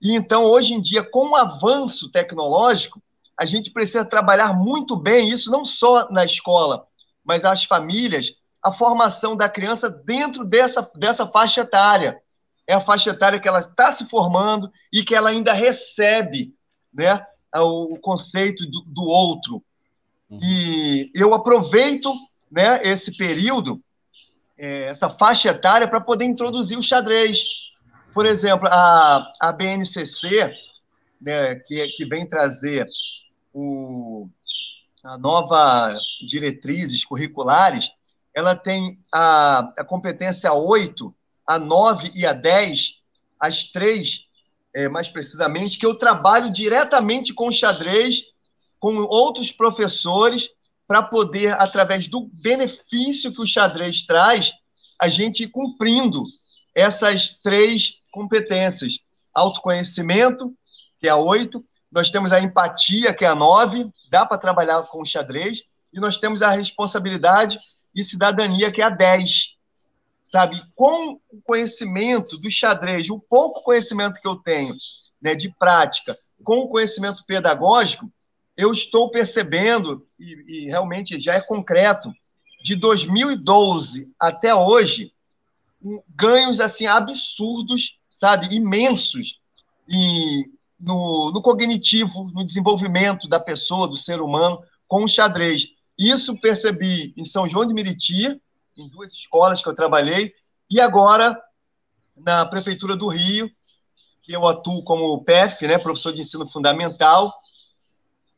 E então, hoje em dia, com o avanço tecnológico, a gente precisa trabalhar muito bem isso, não só na escola, mas as famílias, a formação da criança dentro dessa, dessa faixa etária. É a faixa etária que ela está se formando e que ela ainda recebe né, o conceito do, do outro. E eu aproveito né, esse período, é, essa faixa etária, para poder introduzir o xadrez. Por exemplo, a, a BNCC, né, que, que vem trazer o, a nova diretrizes curriculares, ela tem a, a competência 8, a 9 e a 10, as três, é, mais precisamente, que eu trabalho diretamente com o xadrez, com outros professores, para poder, através do benefício que o xadrez traz, a gente ir cumprindo essas três competências: autoconhecimento, que é a 8, nós temos a empatia, que é a 9, dá para trabalhar com o xadrez, e nós temos a responsabilidade e cidadania, que é a 10. Sabe? Com o conhecimento do xadrez, o pouco conhecimento que eu tenho né, de prática, com o conhecimento pedagógico, eu estou percebendo, e, e realmente já é concreto, de 2012 até hoje, ganhos assim absurdos, sabe, imensos, e no, no cognitivo, no desenvolvimento da pessoa, do ser humano, com o xadrez. Isso percebi em São João de Meriti, em duas escolas que eu trabalhei, e agora na Prefeitura do Rio, que eu atuo como PEF, né, professor de ensino fundamental.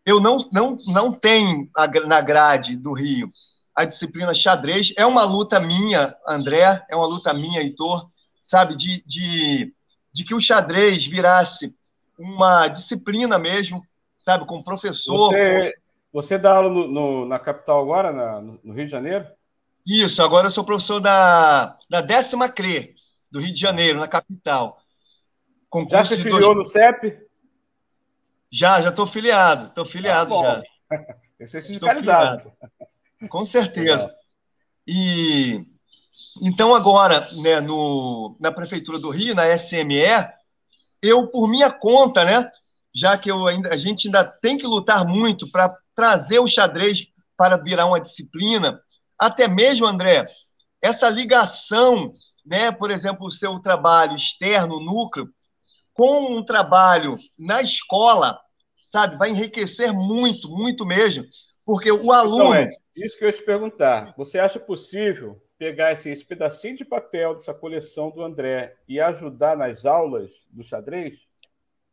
Eu não, não, não tenho na grade do Rio a disciplina xadrez. É uma luta minha, André, é uma luta minha, Heitor, sabe, de, de, de que o xadrez virasse uma disciplina mesmo, sabe, com professor. Você, você dá aula no, no, na capital agora, na, no Rio de Janeiro? Isso, agora eu sou professor da, da décima CRE, do Rio de Janeiro, na capital. Concurso já se filiou dois... no CEP? Já, já estou filiado, estou filiado ah, já. Que ser sindicalizado. Com certeza. E então agora, né, no, na prefeitura do Rio, na SME, eu, por minha conta, né, já que eu ainda, a gente ainda tem que lutar muito para trazer o xadrez para virar uma disciplina, até mesmo, André, essa ligação, né, por exemplo, o seu trabalho externo, núcleo, com um trabalho na escola, sabe, vai enriquecer muito, muito mesmo, porque o aluno. Então, é, isso que eu ia te perguntar. Você acha possível pegar esse, esse pedacinho de papel dessa coleção do André e ajudar nas aulas do xadrez?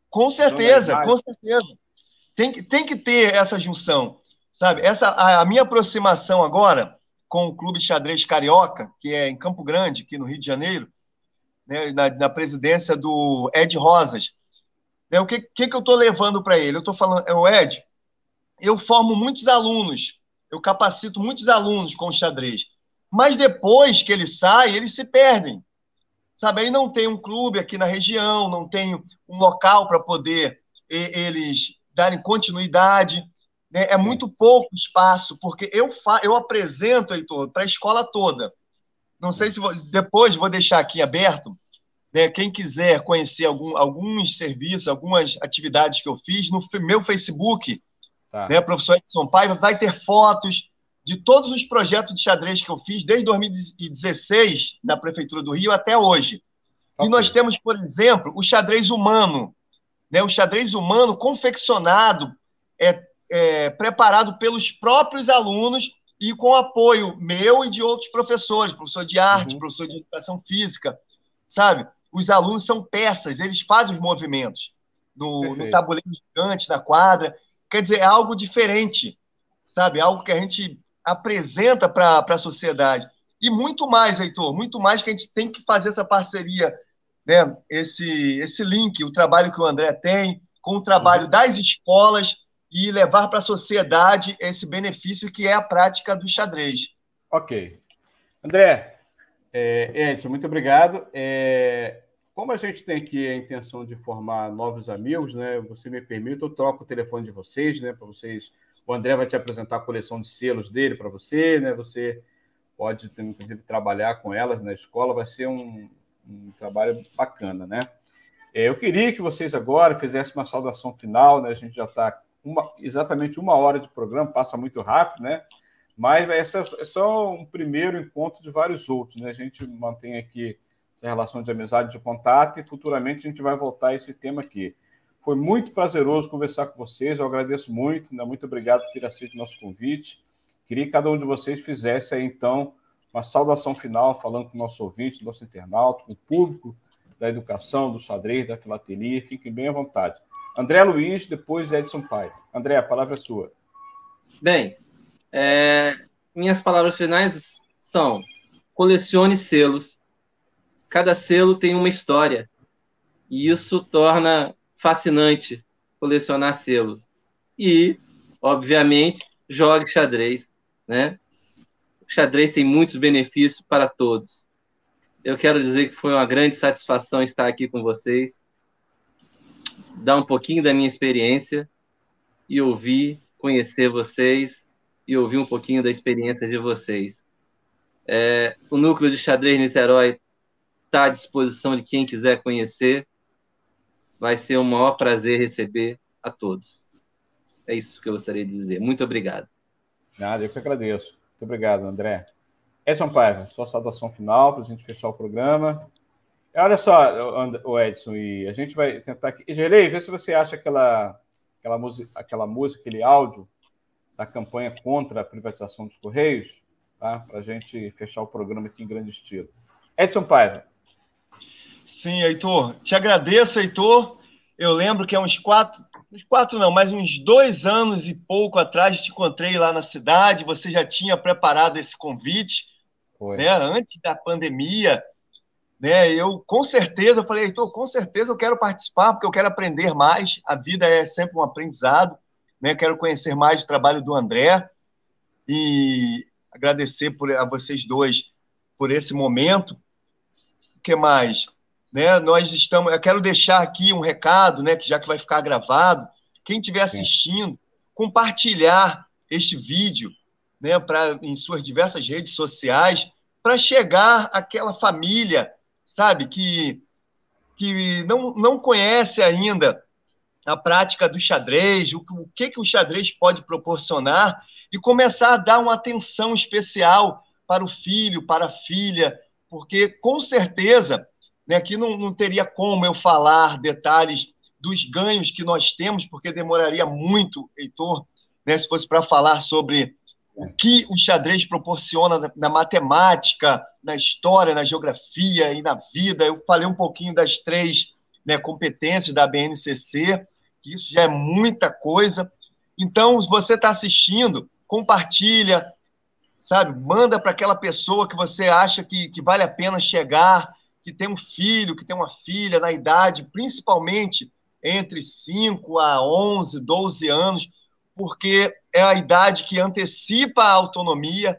Com certeza, com certeza. Tem que, tem que ter essa junção, sabe? Essa, a, a, minha aproximação agora com o Clube Xadrez Carioca, que é em Campo Grande, aqui no Rio de Janeiro, né, na, na presidência do Ed Rosas. Né, o que, que, que eu estou levando para ele? Eu estou falando, é o Ed, eu formo muitos alunos, eu capacito muitos alunos com xadrez. Mas depois que ele sai, eles se perdem. Sabe, aí não tem um clube aqui na região, não tem um local para poder eles darem continuidade. Né? É muito pouco espaço, porque eu, fa eu apresento, Heitor, para a escola toda. Não sei se vou, depois vou deixar aqui aberto. Né? Quem quiser conhecer algum, alguns serviços, algumas atividades que eu fiz, no meu Facebook, tá. né, professor Edson Paiva, vai ter fotos, de todos os projetos de xadrez que eu fiz, desde 2016, na Prefeitura do Rio, até hoje. Okay. E nós temos, por exemplo, o xadrez humano. Né? O xadrez humano confeccionado, é, é, preparado pelos próprios alunos e com apoio meu e de outros professores, professor de arte, uhum. professor de educação física, sabe? Os alunos são peças, eles fazem os movimentos no, no tabuleiro gigante, na quadra. Quer dizer, é algo diferente, sabe? Algo que a gente apresenta para a sociedade. E muito mais, Heitor, muito mais que a gente tem que fazer essa parceria, né? esse, esse link, o trabalho que o André tem, com o trabalho uhum. das escolas e levar para a sociedade esse benefício que é a prática do xadrez. Ok. André, é, Edson, muito obrigado. É, como a gente tem aqui a intenção de formar novos amigos, né? Você me permite, eu troco o telefone de vocês, né? Para vocês o André vai te apresentar a coleção de selos dele para você, né? Você pode, inclusive, trabalhar com elas na escola, vai ser um, um trabalho bacana, né? É, eu queria que vocês agora fizessem uma saudação final, né? A gente já está exatamente uma hora de programa, passa muito rápido, né? Mas esse é só um primeiro encontro de vários outros, né? A gente mantém aqui relação de amizade, de contato, e futuramente a gente vai voltar a esse tema aqui. Foi muito prazeroso conversar com vocês, eu agradeço muito, né? muito obrigado por ter aceito o nosso convite. Queria que cada um de vocês fizesse aí, então, uma saudação final, falando com o nosso ouvinte, nosso internauta, com o público da educação, do xadrez, da filatelia. Fiquem bem à vontade. André Luiz, depois Edson Pai. André, a palavra é sua. Bem, é, minhas palavras finais são: colecione selos. Cada selo tem uma história. E isso torna fascinante colecionar selos. E, obviamente, jogue xadrez, né? O xadrez tem muitos benefícios para todos. Eu quero dizer que foi uma grande satisfação estar aqui com vocês, dar um pouquinho da minha experiência e ouvir, conhecer vocês e ouvir um pouquinho da experiência de vocês. É, o núcleo de xadrez Niterói está à disposição de quem quiser conhecer. Vai ser um maior prazer receber a todos. É isso que eu gostaria de dizer. Muito obrigado. Nada, eu que agradeço. Muito obrigado, André. Edson Paiva, sua saudação final para a gente fechar o programa. Olha só, o Edson, e a gente vai tentar aqui. Gelei, vê se você acha aquela, aquela, música, aquela música, aquele áudio da campanha contra a privatização dos Correios, tá? para a gente fechar o programa aqui em grande estilo. Edson Paiva. Sim, Heitor. Te agradeço, Heitor. Eu lembro que há uns quatro, uns quatro não, mas uns dois anos e pouco atrás te encontrei lá na cidade. Você já tinha preparado esse convite, Foi. né? Antes da pandemia, né? Eu com certeza, eu falei, Heitor, com certeza eu quero participar porque eu quero aprender mais. A vida é sempre um aprendizado, né? Quero conhecer mais o trabalho do André e agradecer por, a vocês dois por esse momento. O que mais? Né? Nós estamos. Eu quero deixar aqui um recado, né? Que já que vai ficar gravado, quem estiver assistindo, compartilhar este vídeo, né? Para em suas diversas redes sociais, para chegar àquela família, sabe, que que não, não conhece ainda a prática do xadrez, o, o que, que o xadrez pode proporcionar, e começar a dar uma atenção especial para o filho, para a filha, porque com certeza né? Aqui não, não teria como eu falar detalhes dos ganhos que nós temos, porque demoraria muito, Heitor, né, se fosse para falar sobre o que o xadrez proporciona na matemática, na história, na geografia e na vida. Eu falei um pouquinho das três né, competências da BNCC, isso já é muita coisa. Então, se você está assistindo, compartilha, sabe? Manda para aquela pessoa que você acha que, que vale a pena chegar, que tem um filho, que tem uma filha na idade, principalmente entre 5 a 11, 12 anos, porque é a idade que antecipa a autonomia,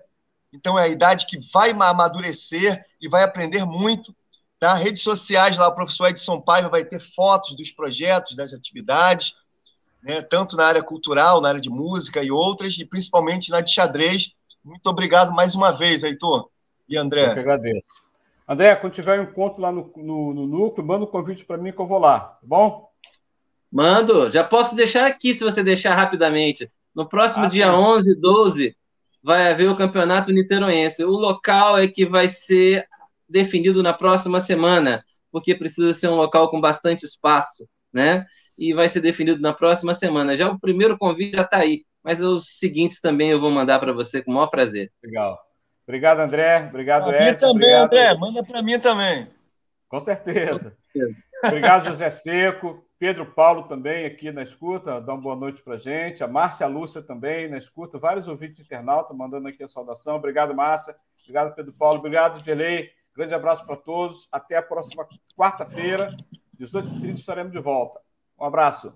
então é a idade que vai amadurecer e vai aprender muito. Tá? Redes sociais, lá o professor Edson Paiva vai ter fotos dos projetos, das atividades, né? tanto na área cultural, na área de música e outras, e principalmente na de xadrez. Muito obrigado mais uma vez, Heitor e André. Eu que agradeço. André, quando tiver um encontro lá no, no, no núcleo, manda um convite para mim que eu vou lá, tá bom? Mando. Já posso deixar aqui, se você deixar rapidamente. No próximo ah, dia sim. 11 e 12, vai haver o campeonato niteroense. O local é que vai ser definido na próxima semana, porque precisa ser um local com bastante espaço, né? E vai ser definido na próxima semana. Já o primeiro convite já está aí, mas os seguintes também eu vou mandar para você com o maior prazer. Legal. Obrigado, André. Obrigado, pra Edson. também, obrigado. André. Manda para mim também. Com certeza. Com certeza. Obrigado, José Seco. Pedro Paulo também aqui na escuta, dá uma boa noite para gente. A Márcia Lúcia também na escuta. Vários ouvintes de internauta mandando aqui a saudação. Obrigado, Márcia. Obrigado, Pedro Paulo. Obrigado, Delei. Grande abraço para todos. Até a próxima quarta-feira, 18h30, estaremos de volta. Um abraço.